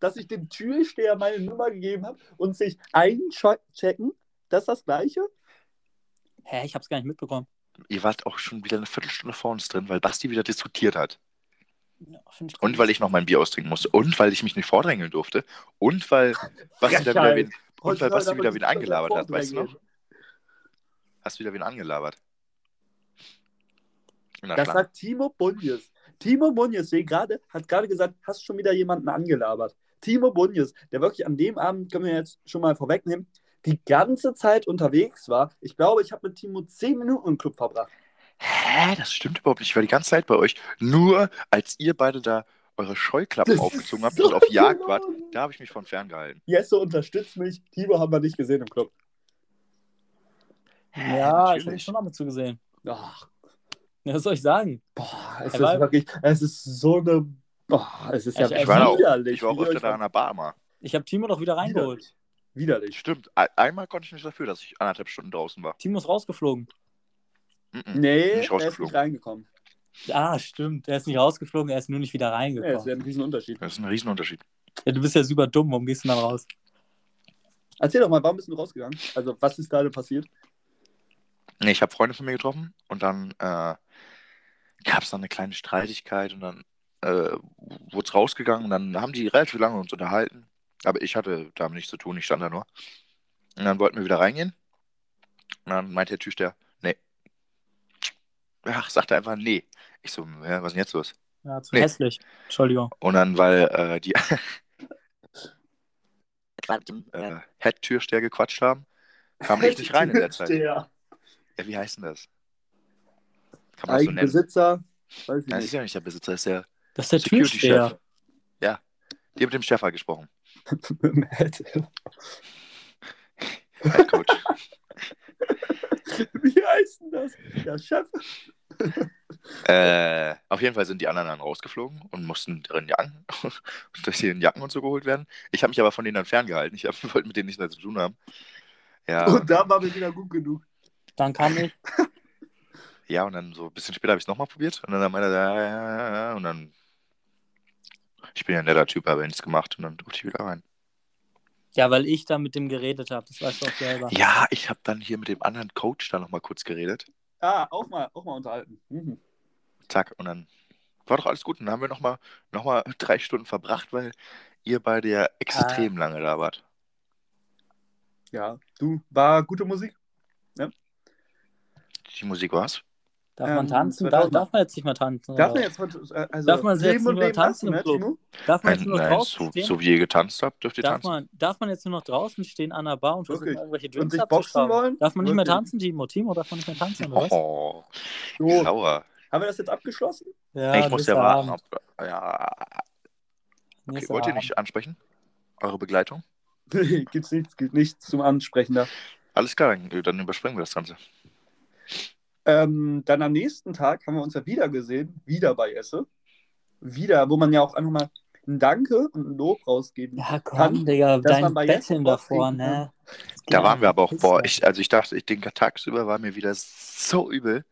Dass ich dem Türsteher meine Nummer gegeben habe und sich einchecken, das ist das Gleiche? Hä, ich hab's gar nicht mitbekommen. Ihr wart auch schon wieder eine Viertelstunde vor uns drin, weil Basti wieder diskutiert hat. Ja, Und weil ich noch mein Bier austrinken musste. Und weil ich mich nicht vordrängeln durfte. Und weil Basti da wieder wen, und weil Basti wieder wen angelabert hat, weißt du noch? Hast wieder wen angelabert. Na Das klar. sagt Timo Bunjes. Timo Bunjes der gerade, hat gerade gesagt, hast schon wieder jemanden angelabert. Timo Bunjes, der wirklich an dem Abend, können wir jetzt schon mal vorwegnehmen, die ganze Zeit unterwegs war. Ich glaube, ich habe mit Timo zehn Minuten im Club verbracht. Hä, das stimmt überhaupt nicht. Ich war die ganze Zeit bei euch. Nur als ihr beide da eure Scheuklappen [LAUGHS] Das aufgezogen habt und auf Jagd wart, da habe ich mich von ferngehalten. Jesse unterstützt mich. Timo haben wir nicht gesehen im Club. Hä, Ja, ich habe natürlich. schon damit zugesehen. Ach, Ja, was soll ich sagen? boah, es Er ist wirklich, es ist so eine, boah, es ist ja Ich- ich war auch- widerlich. Ich war auch öfter da an der Bar mal. Ich habe Timo doch wieder reingeholt. Widerlich. Stimmt. Ein- Einmal konnte ich nicht dafür, dass ich anderthalb Stunden draußen war. Timo ist rausgeflogen. Mhm. Nee, Nicht er ist nicht reingekommen. Ah, stimmt. Er ist nicht rausgeflogen, er ist nur nicht wieder Ja, das reingekommen. wäre ein Riesenunterschied. Das ist ein Riesenunterschied. Ja, du bist ja super dumm. Warum gehst du dann raus? Erzähl doch mal, warum bist du rausgegangen? Also, was ist da denn passiert? Nee, ich habe Freunde von mir getroffen und dann äh, gab es dann eine kleine Streitigkeit und dann äh, wurde es rausgegangen und dann haben die relativ lange uns unterhalten. Aber ich hatte damit nichts zu tun, ich stand da nur. Und dann wollten wir wieder reingehen. Und dann meinte der Türsteher, nee. Ach, sagte einfach nee. Ich so, ja, was ist denn jetzt los? Ja, zu Nee. hässlich. Entschuldigung. Und dann, weil äh, die [LAUGHS] äh, Head-Türsteher gequatscht haben, kam ich nicht rein in der Zeit. Ja, wie heißt denn das? Kann man das so nennen? Eigenbesitzer, weiß ich Nein, das ist nicht. ja nicht der Besitzer, das ist der Das ist der Security-Chef. Türsteher. Ja. Die haben mit dem Chef [LAUGHS] halt gesprochen. Head Coach. [LAUGHS] Wie heißt denn das? Ja, Chef. [LAUGHS] äh, auf jeden Fall sind die anderen dann rausgeflogen und mussten drin Jacken, durch ihren Jacken und so geholt werden. Ich habe mich aber von denen dann ferngehalten. Ich hab, wollte mit denen nichts mehr zu tun haben. Ja, Und da war mir wieder gut genug. Dann kam ich. ja, und dann so ein bisschen später habe ich es nochmal probiert. Und dann meinte er, ja, ja, ja, ja. Und dann. Ich bin ja ein netter Typ, habe nichts gemacht. Und dann durfte ich wieder rein. Ja, weil ich da mit dem geredet habe, das weißt du auch selber. Ja, ich habe dann hier mit dem anderen Coach da nochmal kurz geredet. Ah, auch mal, auch mal unterhalten. Mhm. Zack, und dann war doch alles gut. Und dann haben wir nochmal noch mal drei Stunden verbracht, weil ihr beide ja extrem lange da wart. Ja, du, war gute Musik. Die Musik war's. Darf Ähm, man tanzen? Darf, darf man? jetzt nicht mehr tanzen? Darf man jetzt äh, also Darf man jetzt nur und leben tanzen lassen, im Club? Darf man Nein, jetzt nur nein, draußen so, stehen? so wie ihr getanzt habt, dürft ihr darf, tanzen. man, darf man jetzt nur noch draußen stehen an der Bar und versuchen, irgendwelche Und Drinks sich boxen abzuschrauben? wollen? Darf man nicht mehr tanzen, Timo? Timo, darf man nicht mehr tanzen, oder? Oh, So, sauer. haben wir das jetzt abgeschlossen? Ja, ich muss ja warten. Ob, ja, okay, Nächster wollt ihr nicht ansprechen? Eure Begleitung? Nee, [LAUGHS] gibt's nichts, gibt nichts zum Ansprechen da. Alles klar, dann überspringen wir das Ganze. Ähm, dann am nächsten Tag haben wir uns ja wieder gesehen, wieder bei Esse. Wieder, wo man ja auch einfach mal ein Danke und ein Lob rausgeben Ja, komm, kann. Digga, dein Betteln davor, trinken ne? Da waren wir aber auch, boah, ich, also ich dachte, ich, den tagsüber war mir wieder so übel.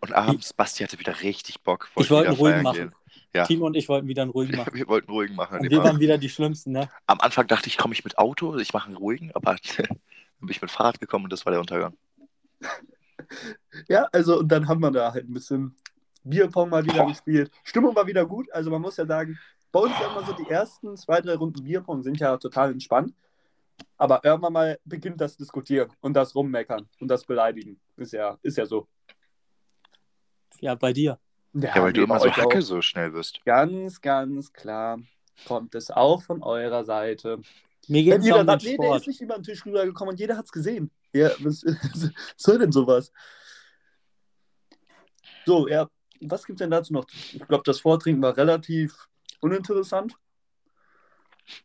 Und abends, Basti hatte wieder richtig Bock. Ich wollte einen ruhigen machen. gehen. Ja. Timo und ich wollten wieder einen ruhigen machen. Wir wollten ruhigen machen. Und wir waren wieder die Schlimmsten, ne? Am Anfang dachte ich, komme ich mit Auto, ich mache einen ruhigen, aber [LAUGHS] dann bin ich mit Fahrrad gekommen und das war der Untergang. [LAUGHS] Ja, also und dann haben wir da halt ein bisschen Bierpong mal wieder Boah. gespielt. Stimmung war wieder gut. Also man muss ja sagen, bei uns ja immer so die ersten zwei, drei Runden Bierpong sind ja total entspannt. Aber irgendwann mal beginnt das Diskutieren und das Rummeckern und das Beleidigen. Ist ja, ist ja so. Ja, bei dir. Ja, weil du immer so hacke auch. so schnell bist. Ganz, ganz klar kommt es auch von eurer Seite. Mir Wenn geht es jeder um den sagt, nee, der ist nicht über den Tisch rübergekommen und jeder hat es gesehen. Ja, was, was [LAUGHS] soll denn sowas? So, ja, was gibt es denn dazu noch? Ich glaube, das Vortrinken war relativ uninteressant.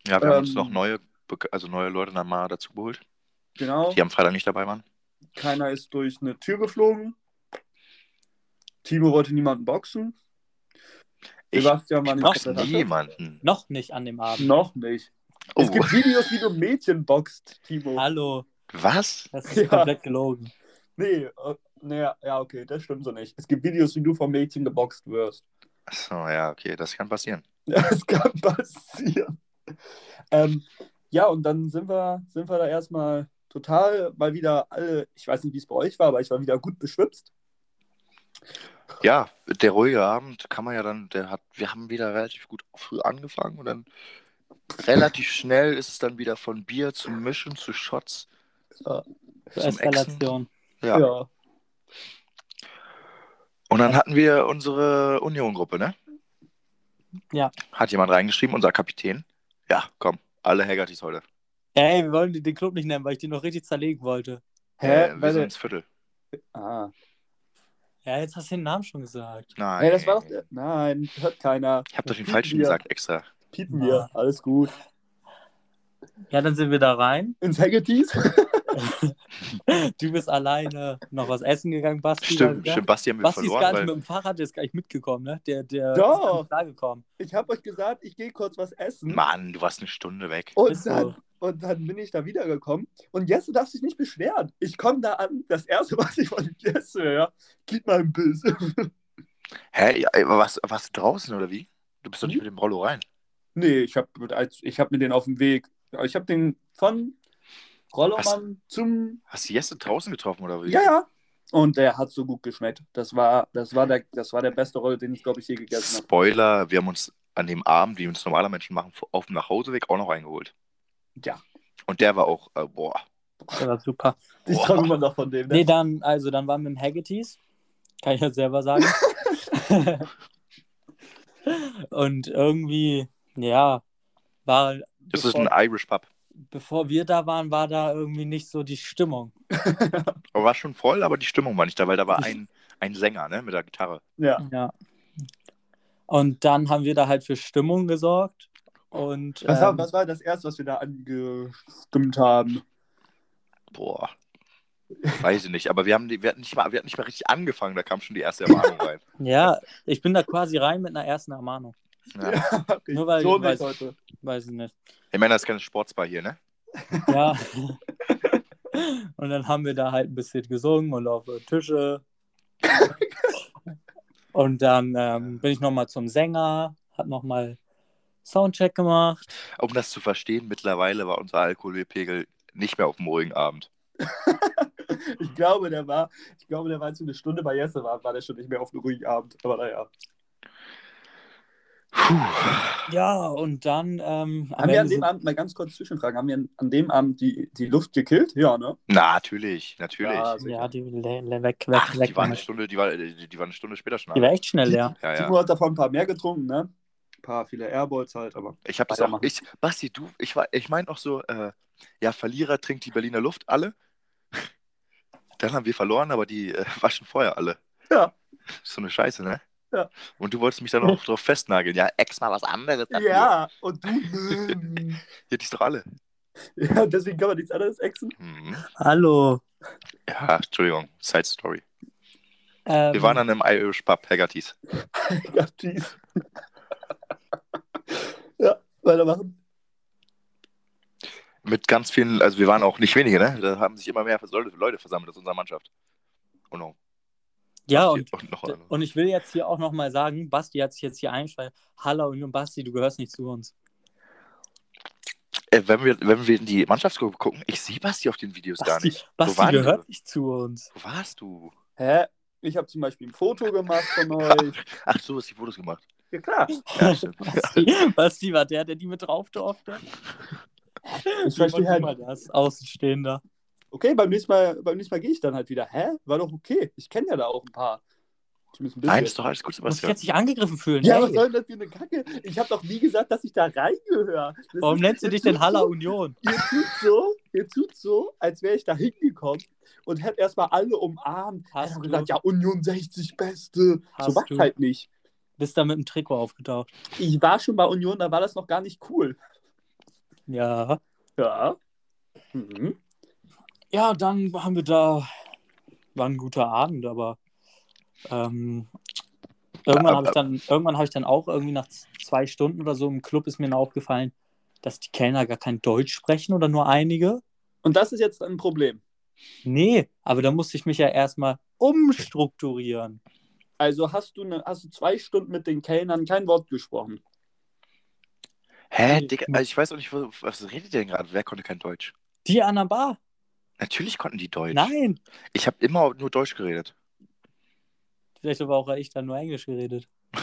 Ja, wir haben uns Ähm. noch neue, also neue Leute dann mal dazu geholt, Genau. die am Freitag nicht dabei waren. Keiner ist durch eine Tür geflogen. Timo wollte niemanden boxen. Ich, Sebastian war ich nicht Tasche. niemanden. Noch nicht an dem Abend. Noch nicht. Oh, Es gibt Videos, wie du Mädchen boxt, Timo. Hallo, was? das ist Ja. komplett gelogen. Nee, äh, nee, ja, okay, das stimmt so nicht. Es gibt Videos, wie du vom Mädchen geboxt wirst. Achso, ja, okay, das kann passieren. [LAUGHS] Das kann passieren. Ähm, ja, und dann sind wir, sind wir da erstmal total mal wieder alle, ich weiß nicht, wie es bei euch war, aber ich war wieder gut beschwipst. Ja, der ruhige Abend kann man ja dann, der hat, wir haben wieder relativ gut früh angefangen und dann relativ schnell ist es dann wieder von Bier zu Mischen zu Shots. Ja. Zum Eskalation. Ja. Ja. Und dann hatten wir unsere Union-Gruppe, ne? Ja. Hat jemand reingeschrieben, unser Kapitän? Ja, komm, alle Haggertys heute. Ey, wir wollen den Club nicht nennen, weil ich den noch richtig zerlegen wollte. Hä? Äh, wir sind ins Viertel. ah. Ja, jetzt hast du den Namen schon gesagt. Nein. Hey, das war doch der. Nein, hört keiner. Ich habe doch den falschen wir. gesagt, extra. Piepen wir. Alles gut. Ja, dann sind wir da rein. Ins Haggertys? [LAUGHS] [LAUGHS] Du bist alleine noch was essen gegangen, Basti. Stimmt, stimmt, Basti haben wir Basti ist verloren, gar nicht weil mit dem Fahrrad, der ist gar nicht mitgekommen, ne? Der, der Doch. ist gar nicht. Ich habe euch gesagt, ich gehe kurz was essen. Mann, du warst eine Stunde weg. Und Ist dann, und dann bin ich da wiedergekommen. Und Jesse darf sich nicht beschweren. Ich komme da an. Das erste, [LAUGHS] was ich von Jesse höre, gib mal ein Biss. [LAUGHS] Hä, warst, warst du draußen oder wie? Du bist doch nicht Hm? mit dem Rollo rein. nee, ich habe ich hab mir den auf dem Weg. Ich habe den von Rollermann zum. Hast du Jesse draußen getroffen oder wie? Ja, ja. Und der hat so gut geschmeckt. Das war, das war, der, das war der beste Rolle, den ich, glaube ich, je gegessen habe. Spoiler, wir haben uns an dem Abend, wie uns normaler Menschen machen, auf dem Nachhauseweg auch noch eingeholt. Ja. Und der war auch, äh, boah. Das war super. Ich träume immer noch von dem. Ne? Nee, dann, also dann waren wir im Haggertys. Kann ich ja selber sagen. [LAUGHS] [LAUGHS] Und irgendwie, ja, war. Das ist ein Irish Pub. Bevor wir da waren, war da irgendwie nicht so die Stimmung. [LAUGHS] War schon voll, aber die Stimmung war nicht da, weil da war ein, ein Sänger, ne, mit der Gitarre. Ja. Ja. Und dann haben wir da halt für Stimmung gesorgt. Und Was, ähm, haben, was war das erste, was wir da angestimmt haben? Boah. Weiß ich nicht, aber wir haben, die, wir, hatten nicht mal, wir hatten nicht mal richtig angefangen, da kam schon die erste Ermahnung rein. [LAUGHS] ja, ich bin da quasi rein mit einer ersten Ermahnung. Ja. [LAUGHS] Okay, Nur weil so weiß- heute. Weiß ich nicht. Ich meine, das ist keine Sportsbar hier, ne? Ja. [LAUGHS] [LAUGHS] und dann haben wir da halt ein bisschen gesungen und auf Tische Und dann ähm, bin ich nochmal zum Sänger, hab nochmal Soundcheck gemacht. Um das zu verstehen, mittlerweile war unser Alkoholpegel nicht mehr auf dem ruhigen Abend. [LAUGHS] ich glaube, der war, ich glaube, der war, als wir eine Stunde bei Jesse waren, war der schon nicht mehr auf einem ruhigen Abend. Aber naja. Puh. Ja, und dann ähm, Haben wir an dem Abend, mal ganz kurz Zwischenfragen, haben wir an- dem Abend die, die Luft gekillt? Ja, ne? Natürlich, natürlich. Ja, ja, die le le weg, weg, Ach, weg. die war, eine Stunde, die, war, die, die war eine Stunde später schon. Die war echt schnell leer. Ja, Timo ja. hat davon ein paar mehr getrunken, ne? Ein paar, viele Airballs halt, aber. Ich habe das auch. Ich, Basti, du, ich, war- ich meine auch so, äh, ja, Verlierer trinkt die Berliner Luft alle. [LAUGHS] Dann haben wir verloren, aber die äh, [LAUGHS] waschen vorher alle. Ja. So eine Scheiße, ne? Ja. Und du wolltest mich dann auch drauf festnageln. Ja, ex mal was anderes. Ja, und du. nö. [LAUGHS] Ja, die ist doch alle. ja, deswegen kann man nichts anderes exen. Mhm. Hallo. Ja, Entschuldigung, Side Story. Ähm, Wir waren an einem Irish Pub, Haggerty's. ja, tschüss. [LAUGHS] ja, weitermachen. Mit ganz vielen, also wir waren auch nicht wenige, ne? Da haben sich immer mehr Leute, Leute versammelt aus unserer Mannschaft. Oh no. Ja, und, und und ich will jetzt hier auch nochmal sagen, Basti hat sich jetzt hier eingeschaltet. Hallo Union Basti, du gehörst nicht zu uns. Äh, wenn, wir, wenn wir in die Mannschaftsgruppe gucken, ich sehe Basti auf den Videos gar Basti, nicht. Basti waren gehört wir? nicht zu uns. Wo warst du? Hä? Ich habe zum Beispiel ein Foto gemacht von [LAUGHS] euch. Ach, du hast die Fotos gemacht. Ja, klar. Ja. [LAUGHS] Basti, Basti war der, der die mit drauf durfte. [LAUGHS] Ich verstehe halt. mal das, Außenstehender. Okay, beim nächsten Mal, beim nächsten Mal gehe ich dann halt wieder. Hä? War doch okay. Ich kenne ja da auch ein paar. Zumindest ein bisschen. Nein, ist doch alles gut, Sebastian. jetzt nicht angegriffen fühlen? ja, Ey, was soll denn das für eine Kacke? Ich habe doch nie gesagt, dass ich da reingehöre. Warum ist- nennst du dich denn Haller so- Union? Ihr tut so, ihr tut so, als wäre ich da hingekommen und hätte erstmal alle umarmt. Hast du. gesagt, ja, Union 60 Beste. Hast so war du. halt nicht. Bist da mit dem Trikot aufgetaucht. Ich war schon bei Union, da war das noch gar nicht cool. Ja. Ja. Mhm. Ja, dann haben wir da. War ein guter Abend, aber. Ähm, irgendwann habe ich, dann, irgendwann hab ich dann auch irgendwie nach zwei Stunden oder so im Club ist mir dann aufgefallen, dass die Kellner gar kein Deutsch sprechen oder nur einige. Und das ist jetzt ein Problem. Nee, aber da musste ich mich ja erstmal umstrukturieren. Also hast du, eine, hast du zwei Stunden mit den Kellnern kein Wort gesprochen. Hä, Digga, also ich weiß auch nicht, was, was redet ihr denn gerade? Wer konnte kein Deutsch? Die an der Bar? Natürlich konnten die Deutsch. Nein. Ich habe immer nur Deutsch geredet. Vielleicht aber auch ich dann nur Englisch geredet. [LAUGHS]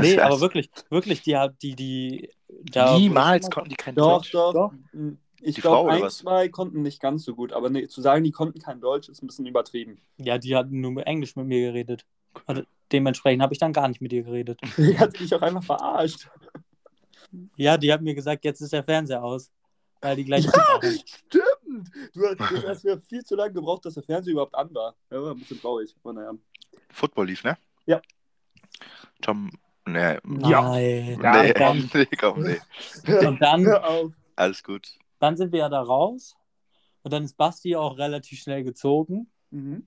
Nee, aber wirklich, wirklich, die, die, die. Da Niemals konnten die kein Doch, Deutsch. doch. Doch. Ich Die Frau glaube, ein, was? zwei konnten nicht ganz so gut. Aber nee, zu sagen, die konnten kein Deutsch, ist ein bisschen übertrieben. Ja, die hatten nur mit Englisch mit mir geredet. Und dementsprechend habe ich dann gar nicht mit ihr geredet. [LAUGHS] Die hat sich auch einfach verarscht. Ja, die hat mir gesagt, jetzt ist der Fernseher aus. Weil die gleich. Ja, [LAUGHS] stimmt. Du hast, du hast mir viel zu lange gebraucht, dass der Fernseher überhaupt an war. Ja, war ein bisschen traurig. Aber naja. Football lief, ne? Ja. Tom, ne, Nein. Ja, nee, dann- [LAUGHS] nee, komm, nee. Und dann. Alles gut. dann sind wir ja da raus. Und dann ist Basti auch relativ schnell gezogen. Mhm.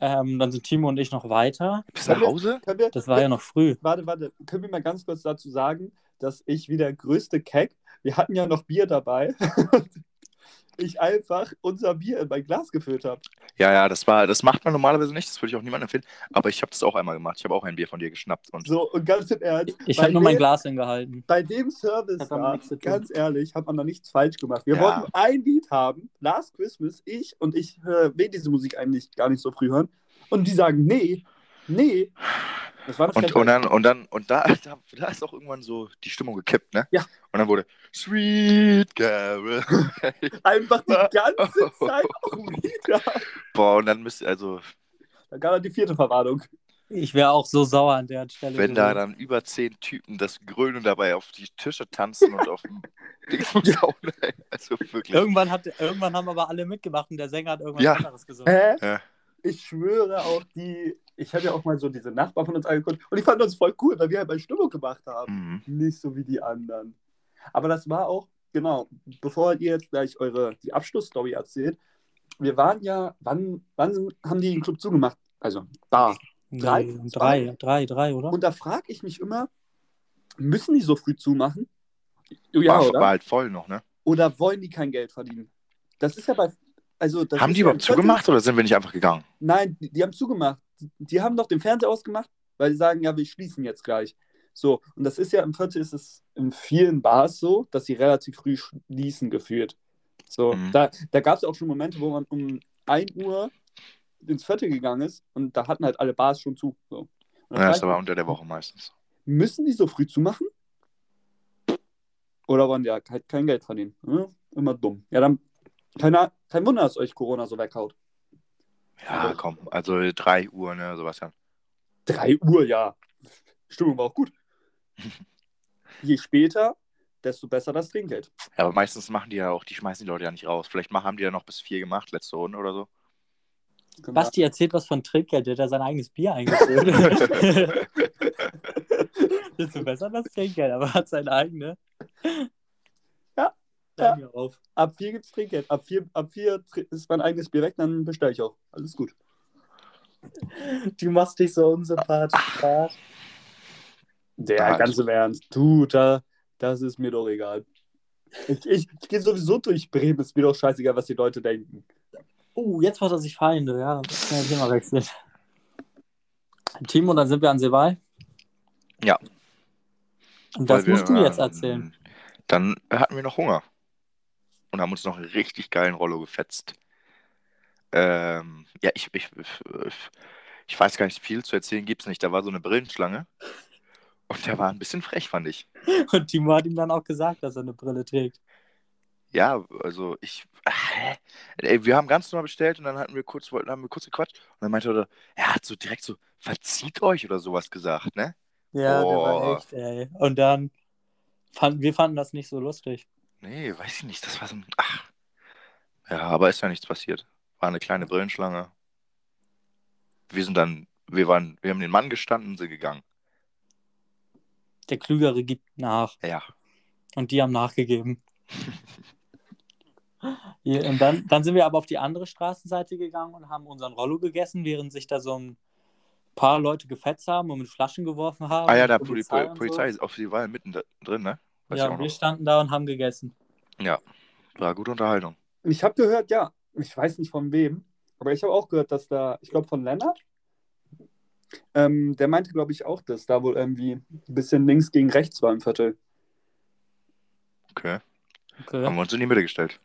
Ähm, dann sind Timo und ich noch weiter. Bis nach Hause? Wir, Das war ja noch früh. Warte, warte. Können wir mal ganz kurz dazu sagen, dass ich wie der größte Keck, wir hatten ja noch Bier dabei, [LAUGHS] ich einfach unser Bier in mein Glas gefüllt habe. Ja, ja, das war, das macht man normalerweise nicht, das würde ich auch niemandem empfehlen. Aber ich habe das auch einmal gemacht. Ich habe auch ein Bier von dir geschnappt und So, und ganz im Ernst. Ich habe nur mein Glas hingehalten. Bei dem Service da, ganz ehrlich, hat man da nichts falsch gemacht. Wir Ja. wollten ein Lied haben, Last Christmas, ich und ich äh, will diese Musik eigentlich gar nicht so früh hören. Und die sagen, nee, nee. Das war eine Und, und dann, und dann, und da, da, da ist auch irgendwann so die Stimmung gekippt, ne? Ja. Und dann wurde Sweet Carol. [LAUGHS] Einfach die ganze [LAUGHS] Zeit auch wieder. Boah, und dann müsst ihr, also, Da gab dann die vierte Verwarnung. Ich wäre auch so sauer an der Stelle. wenn da gewesen. dann über zehn Typen das Grölen dabei auf die Tische tanzen und auf dem [LAUGHS] ey. also wirklich. Irgendwann, hat, irgendwann haben aber alle mitgemacht und der Sänger hat irgendwas Ja. anderes gesungen. Hä? Ja. Ich schwöre auch, die. Ich habe ja auch mal so diese Nachbarn von uns angeguckt und die fanden uns voll cool, weil wir halt mal Stimmung gemacht haben. Mhm. Nicht so wie die anderen. Aber das war auch, genau, bevor ihr jetzt gleich eure die Abschlussstory erzählt, wir waren ja, wann, wann haben die den Club zugemacht? Also, da. Drei? Nee, drei, drei, drei, oder? Und da frage ich mich immer, müssen die so früh zumachen? Ja, war, oder? war halt voll noch, ne? Oder wollen die kein Geld verdienen? Das ist ja bei, also Haben die ja überhaupt zugemacht oder sind wir nicht einfach gegangen? Nein, die, die haben zugemacht. Die, die haben doch den Fernseher ausgemacht, weil die sagen, ja, wir schließen jetzt gleich. So, und das ist ja im Viertel ist es in vielen Bars so, dass sie relativ früh schließen gefühlt. So, Mhm. da, da gab es auch schon Momente, wo man um 1 Uhr ins Viertel gegangen ist und da hatten halt alle Bars schon zu. So. Ja, ist ich aber unter der Woche meistens. müssen die so früh zumachen? Oder wollen die ja halt kein Geld verdienen? Ne? Immer dumm. Ja, dann keiner, kein Wunder, dass euch Corona so weghaut. Ja, komm, also 3 Uhr, ne, Sebastian. 3 Uhr, ja. Stimmung war auch gut. [LAUGHS] Je später, desto besser das Trinkgeld. Ja, aber meistens machen die ja auch, die schmeißen die Leute ja nicht raus. Vielleicht machen, haben die ja noch bis 4 gemacht, letzte Runde oder so. Basti erzählt was von Trinkgeld, der hat da sein eigenes Bier eingefüllt. [LAUGHS] Desto besser das Trinkgeld, aber hat sein eigenes. Ja, auf. Ab 4 gibt es Trinkgeld. Ab 4 ab vier ist mein eigenes Bier weg, dann bestelle ich auch. Alles gut. Du machst dich so unsympathisch. Ja. Der Ah, ganz im Ernst. Du, da, das ist mir doch egal. Ich, ich, ich gehe sowieso durch Bremen, ist mir doch scheißegal, was die Leute denken. Oh, jetzt macht er sich Feinde, ja. Schnell Thema wechseln. Timo, dann sind wir an Silval. Ja. Und das Weil wir, musst du jetzt erzählen. Dann hatten wir noch Hunger. Und haben uns noch einen richtig geilen Rollo gefetzt. Ähm, ja, ich, ich, ich weiß gar nicht viel zu erzählen, gibt's nicht. Da war so eine Brillenschlange. Und der war ein bisschen frech, fand ich. Und Timo hat ihm dann auch gesagt, dass er eine Brille trägt. Ja, also ich. Ey, wir haben ganz normal bestellt und dann hatten wir kurz, wollten, haben wir kurz gequatscht. Und dann meinte er, er hat so direkt so, verzieht euch oder sowas gesagt, ne? Ja, der Oh. war echt, ey. Und dann fanden wir fanden das nicht so lustig. Nee, weiß ich nicht. Das war so ein. Ach. Ja, aber ist ja nichts passiert. War eine kleine Brillenschlange. Wir sind dann, wir waren, wir haben den Mann gestanden und sind gegangen. Der Klügere gibt nach. Ja. Und die haben nachgegeben. [LAUGHS] Hier, Und dann, dann sind wir aber auf die andere Straßenseite gegangen und haben unseren Rollo gegessen, während sich da so ein paar Leute gefetzt haben und mit Flaschen geworfen haben. Ah ja, da Und Polizei, und Polizei ist auf die Wahl mitten drin, ne? Weiß Ja, wir standen da und haben gegessen. War gute Unterhaltung. Ich habe gehört, ja, ich weiß nicht von wem, aber ich habe auch gehört, dass da, ich glaube von Lennart, ähm, der meinte, glaube ich, auch, dass da wohl irgendwie ein bisschen links gegen rechts war im Viertel. Okay. Okay. Haben wir uns in die Mitte gestellt.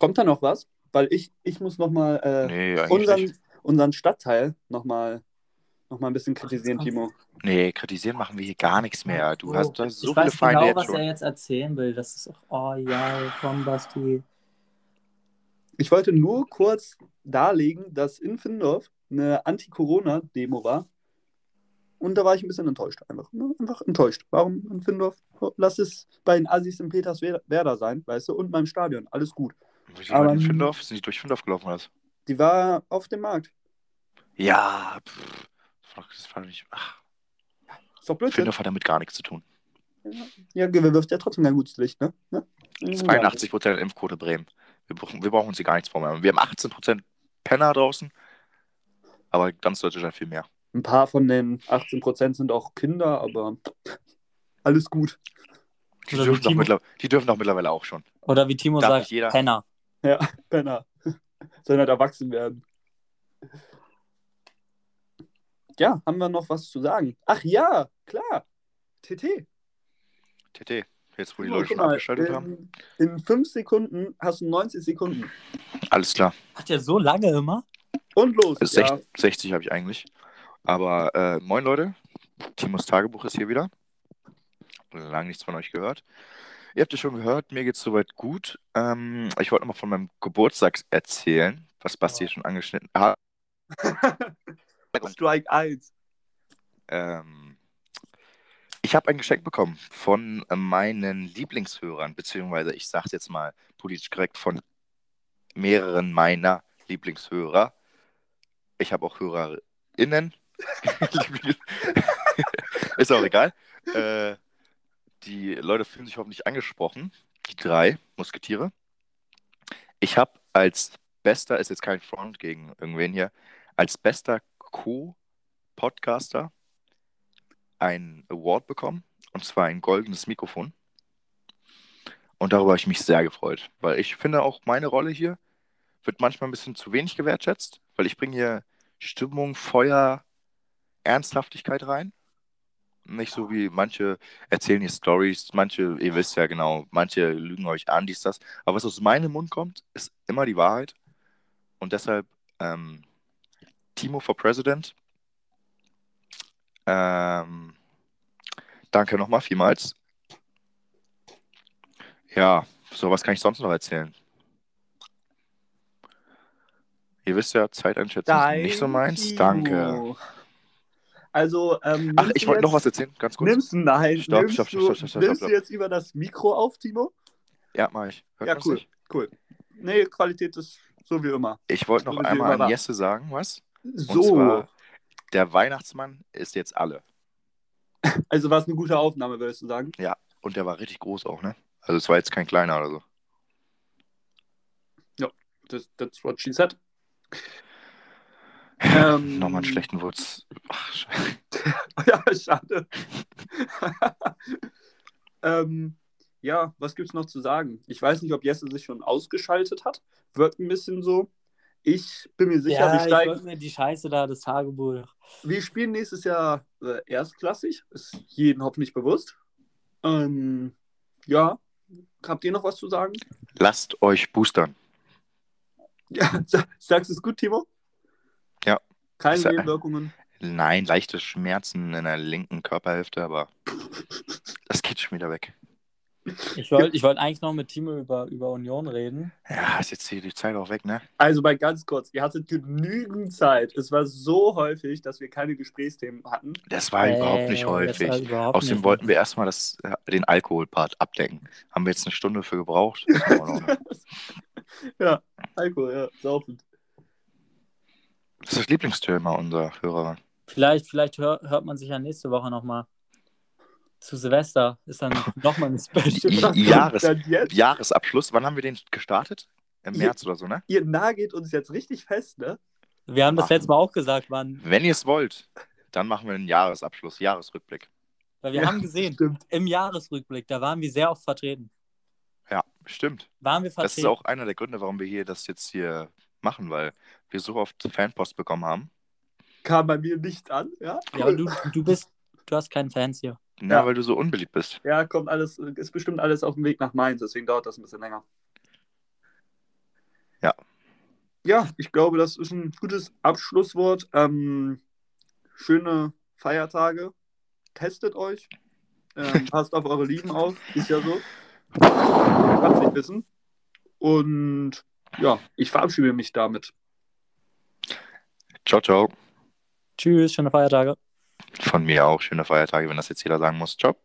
Kommt da noch was? Weil ich, ich muss nochmal äh, Nee, unseren, nicht. unseren Stadtteil nochmal noch mal ein bisschen kritisieren, Ach, Timo. Nee, kritisieren machen wir hier gar nichts mehr. Du hast da so ich viele weiß Feinde genau, jetzt was schon. er jetzt erzählen will. Das ist auch, oh ja, komm, Basti. Ich wollte nur kurz darlegen, dass in Findorf eine Anti-Corona-Demo war. Und da war ich ein bisschen enttäuscht einfach. Ne? Einfach enttäuscht. Warum in Findorf? Lass es bei den Assis in Peterswerda sein, weißt du, und beim Stadion. Alles gut. Wieso Aber- in Findorf? Sind die durch Findorf gelaufen oder was? Die war auf dem Markt. Ja, pff, das war nicht. Ach, Ist doch Blödsinn. Findorf hat damit gar nichts zu tun. Ja, Gewinn wirft ja trotzdem kein gutes Licht, ne? ne? 82% Impfquote Bremen. Wir brauchen, wir brauchen uns hier gar nichts vormachen. Wir haben 18% Penner draußen, aber ganz Deutschland hat viel mehr. Ein paar von den 18% sind auch Kinder, aber alles gut. Die Oder dürfen, doch Timo- mittler- die dürfen doch mittlerweile auch schon. Oder wie Timo Darf sagt, jeder? Penner. Ja, Penner. [LAUGHS] Sollen halt erwachsen werden. Ja, haben wir noch was zu sagen? Ach ja, klar. TT. TT, jetzt wo die Leute schon mal, abgeschaltet haben. in, in fünf Sekunden hast du 90 Sekunden. Alles klar. Hat der so lange immer? Und los. Also Ja. 60, 60 habe ich eigentlich. Aber äh, moin Leute, Timos Tagebuch ist hier wieder. Lange nichts von euch gehört. Ihr habt es schon gehört, mir geht es soweit gut. Ähm, ich wollte noch mal von meinem Geburtstag erzählen, was Basti schon angeschnitten hat. [LAUGHS] Strike 1. Ähm, ich habe ein Geschenk bekommen von äh, meinen Lieblingshörern, beziehungsweise ich sage jetzt mal politisch korrekt von mehreren meiner Lieblingshörer. Ich habe auch HörerInnen. [LAUGHS] Ist auch egal. Äh, die Leute fühlen sich hoffentlich angesprochen. Die drei Musketiere. Ich habe als bester, ist jetzt kein Front gegen irgendwen hier, als bester Co-Podcaster einen Award bekommen. Und zwar ein goldenes Mikrofon. Und darüber habe ich mich sehr gefreut, weil ich finde auch meine Rolle hier wird manchmal ein bisschen zu wenig gewertschätzt, weil ich bringe hier Stimmung, Feuer, Ernsthaftigkeit rein. Nicht so wie manche erzählen hier Stories, manche, ihr wisst ja genau, manche lügen euch an, dies, das. Aber was aus meinem Mund kommt, ist immer die Wahrheit. Und deshalb ähm, Timo for President. Ähm, danke nochmal vielmals. Ja, so was kann ich sonst noch erzählen? Ihr wisst ja, Zeiteinschätzung ist nicht so meins. Timo. Danke. Also, ähm, Ach, ich wollte noch was erzählen, ganz kurz. Nimmst du, nein, Stopp, nimmst, stopp, du, stopp, stopp, stopp, nimmst stopp. du jetzt über das Mikro auf, Timo? Ja, mach ich. Hört ja, cool, nicht? cool. Nee, Qualität ist so wie immer. Ich wollte noch So einmal an. Jesse sagen, was? So, zwar, der Weihnachtsmann ist jetzt alle. [LAUGHS] also war es eine gute Aufnahme, würdest du sagen? Und der war richtig groß auch, ne? Also es war jetzt kein kleiner oder so. Das, that's what she said. [LAUGHS] Ähm, Nochmal einen schlechten Wurz. Ach, scheiße. [LAUGHS] Ja, schade. ähm, ja, was gibt's noch zu sagen? Ich weiß nicht, ob Jesse sich schon ausgeschaltet hat. Wird ein bisschen so. Ich bin mir sicher, ja, wir ich steigen. wollte mir die Scheiße da, das Tagebuch. Wir spielen nächstes Jahr äh, erstklassig. Ist jedem hoffentlich bewusst. Ähm, ja. Habt ihr noch was zu sagen? Lasst euch boostern. Ja, sa- sagst du es gut, Timo? Ja. Keine Nebenwirkungen. Nein, leichte Schmerzen in der linken Körperhälfte, aber das geht schon wieder weg. Ich wollte ich wollt eigentlich noch mit Timo über, über Union reden. Ja, ist jetzt hier die Zeit auch weg, ne? Also mal ganz kurz, ihr hattet genügend Zeit. Es war so häufig, dass wir keine Gesprächsthemen hatten. Das war überhaupt nicht Äh, häufig. überhaupt Außerdem nicht. wollten wir erstmal das, äh, den Alkoholpart abdecken. Haben wir jetzt eine Stunde für gebraucht? [LAUGHS] Ja, Alkohol, ja, saufend. Das ist das Lieblingsthema unserer Hörer. Vielleicht, vielleicht hör, hört man sich ja nächste Woche nochmal. Zu Silvester ist dann [LAUGHS] nochmal ein Special. Jahres-? Jahresabschluss, wann haben wir den gestartet? Im. März oder so, ne? Ihr nagelt uns jetzt richtig fest, ne? Wir haben das Ach. letzte Mal auch gesagt, wann. Wenn ihr es wollt, dann machen wir einen Jahresabschluss, Jahresrückblick. Weil wir Ja, haben gesehen, Stimmt. im Jahresrückblick, da waren wir sehr oft vertreten. Ja, stimmt. Waren wir Das vertreten. ist auch einer der Gründe, warum wir hier das jetzt hier machen, weil wir so oft Fanpost bekommen haben. Kam bei mir nichts an, ja? ja, aber du, du bist, [LAUGHS] du hast keinen Fans hier. Na, Ja. weil du so unbeliebt bist. Ja, kommt alles, ist bestimmt alles auf dem Weg nach Mainz, deswegen dauert das ein bisschen länger. Ja. Ja, ich glaube, das ist ein gutes Abschlusswort. Ähm, schöne Feiertage. Testet euch. Ähm, [LAUGHS] passt auf eure Lieben auf. Ist ja so. Kann's nicht wissen. Und ja, ich verabschiede mich damit. Ciao, ciao. Tschüss, schöne Feiertage. Von mir auch schöne Feiertage, wenn das jetzt jeder sagen muss. Ciao.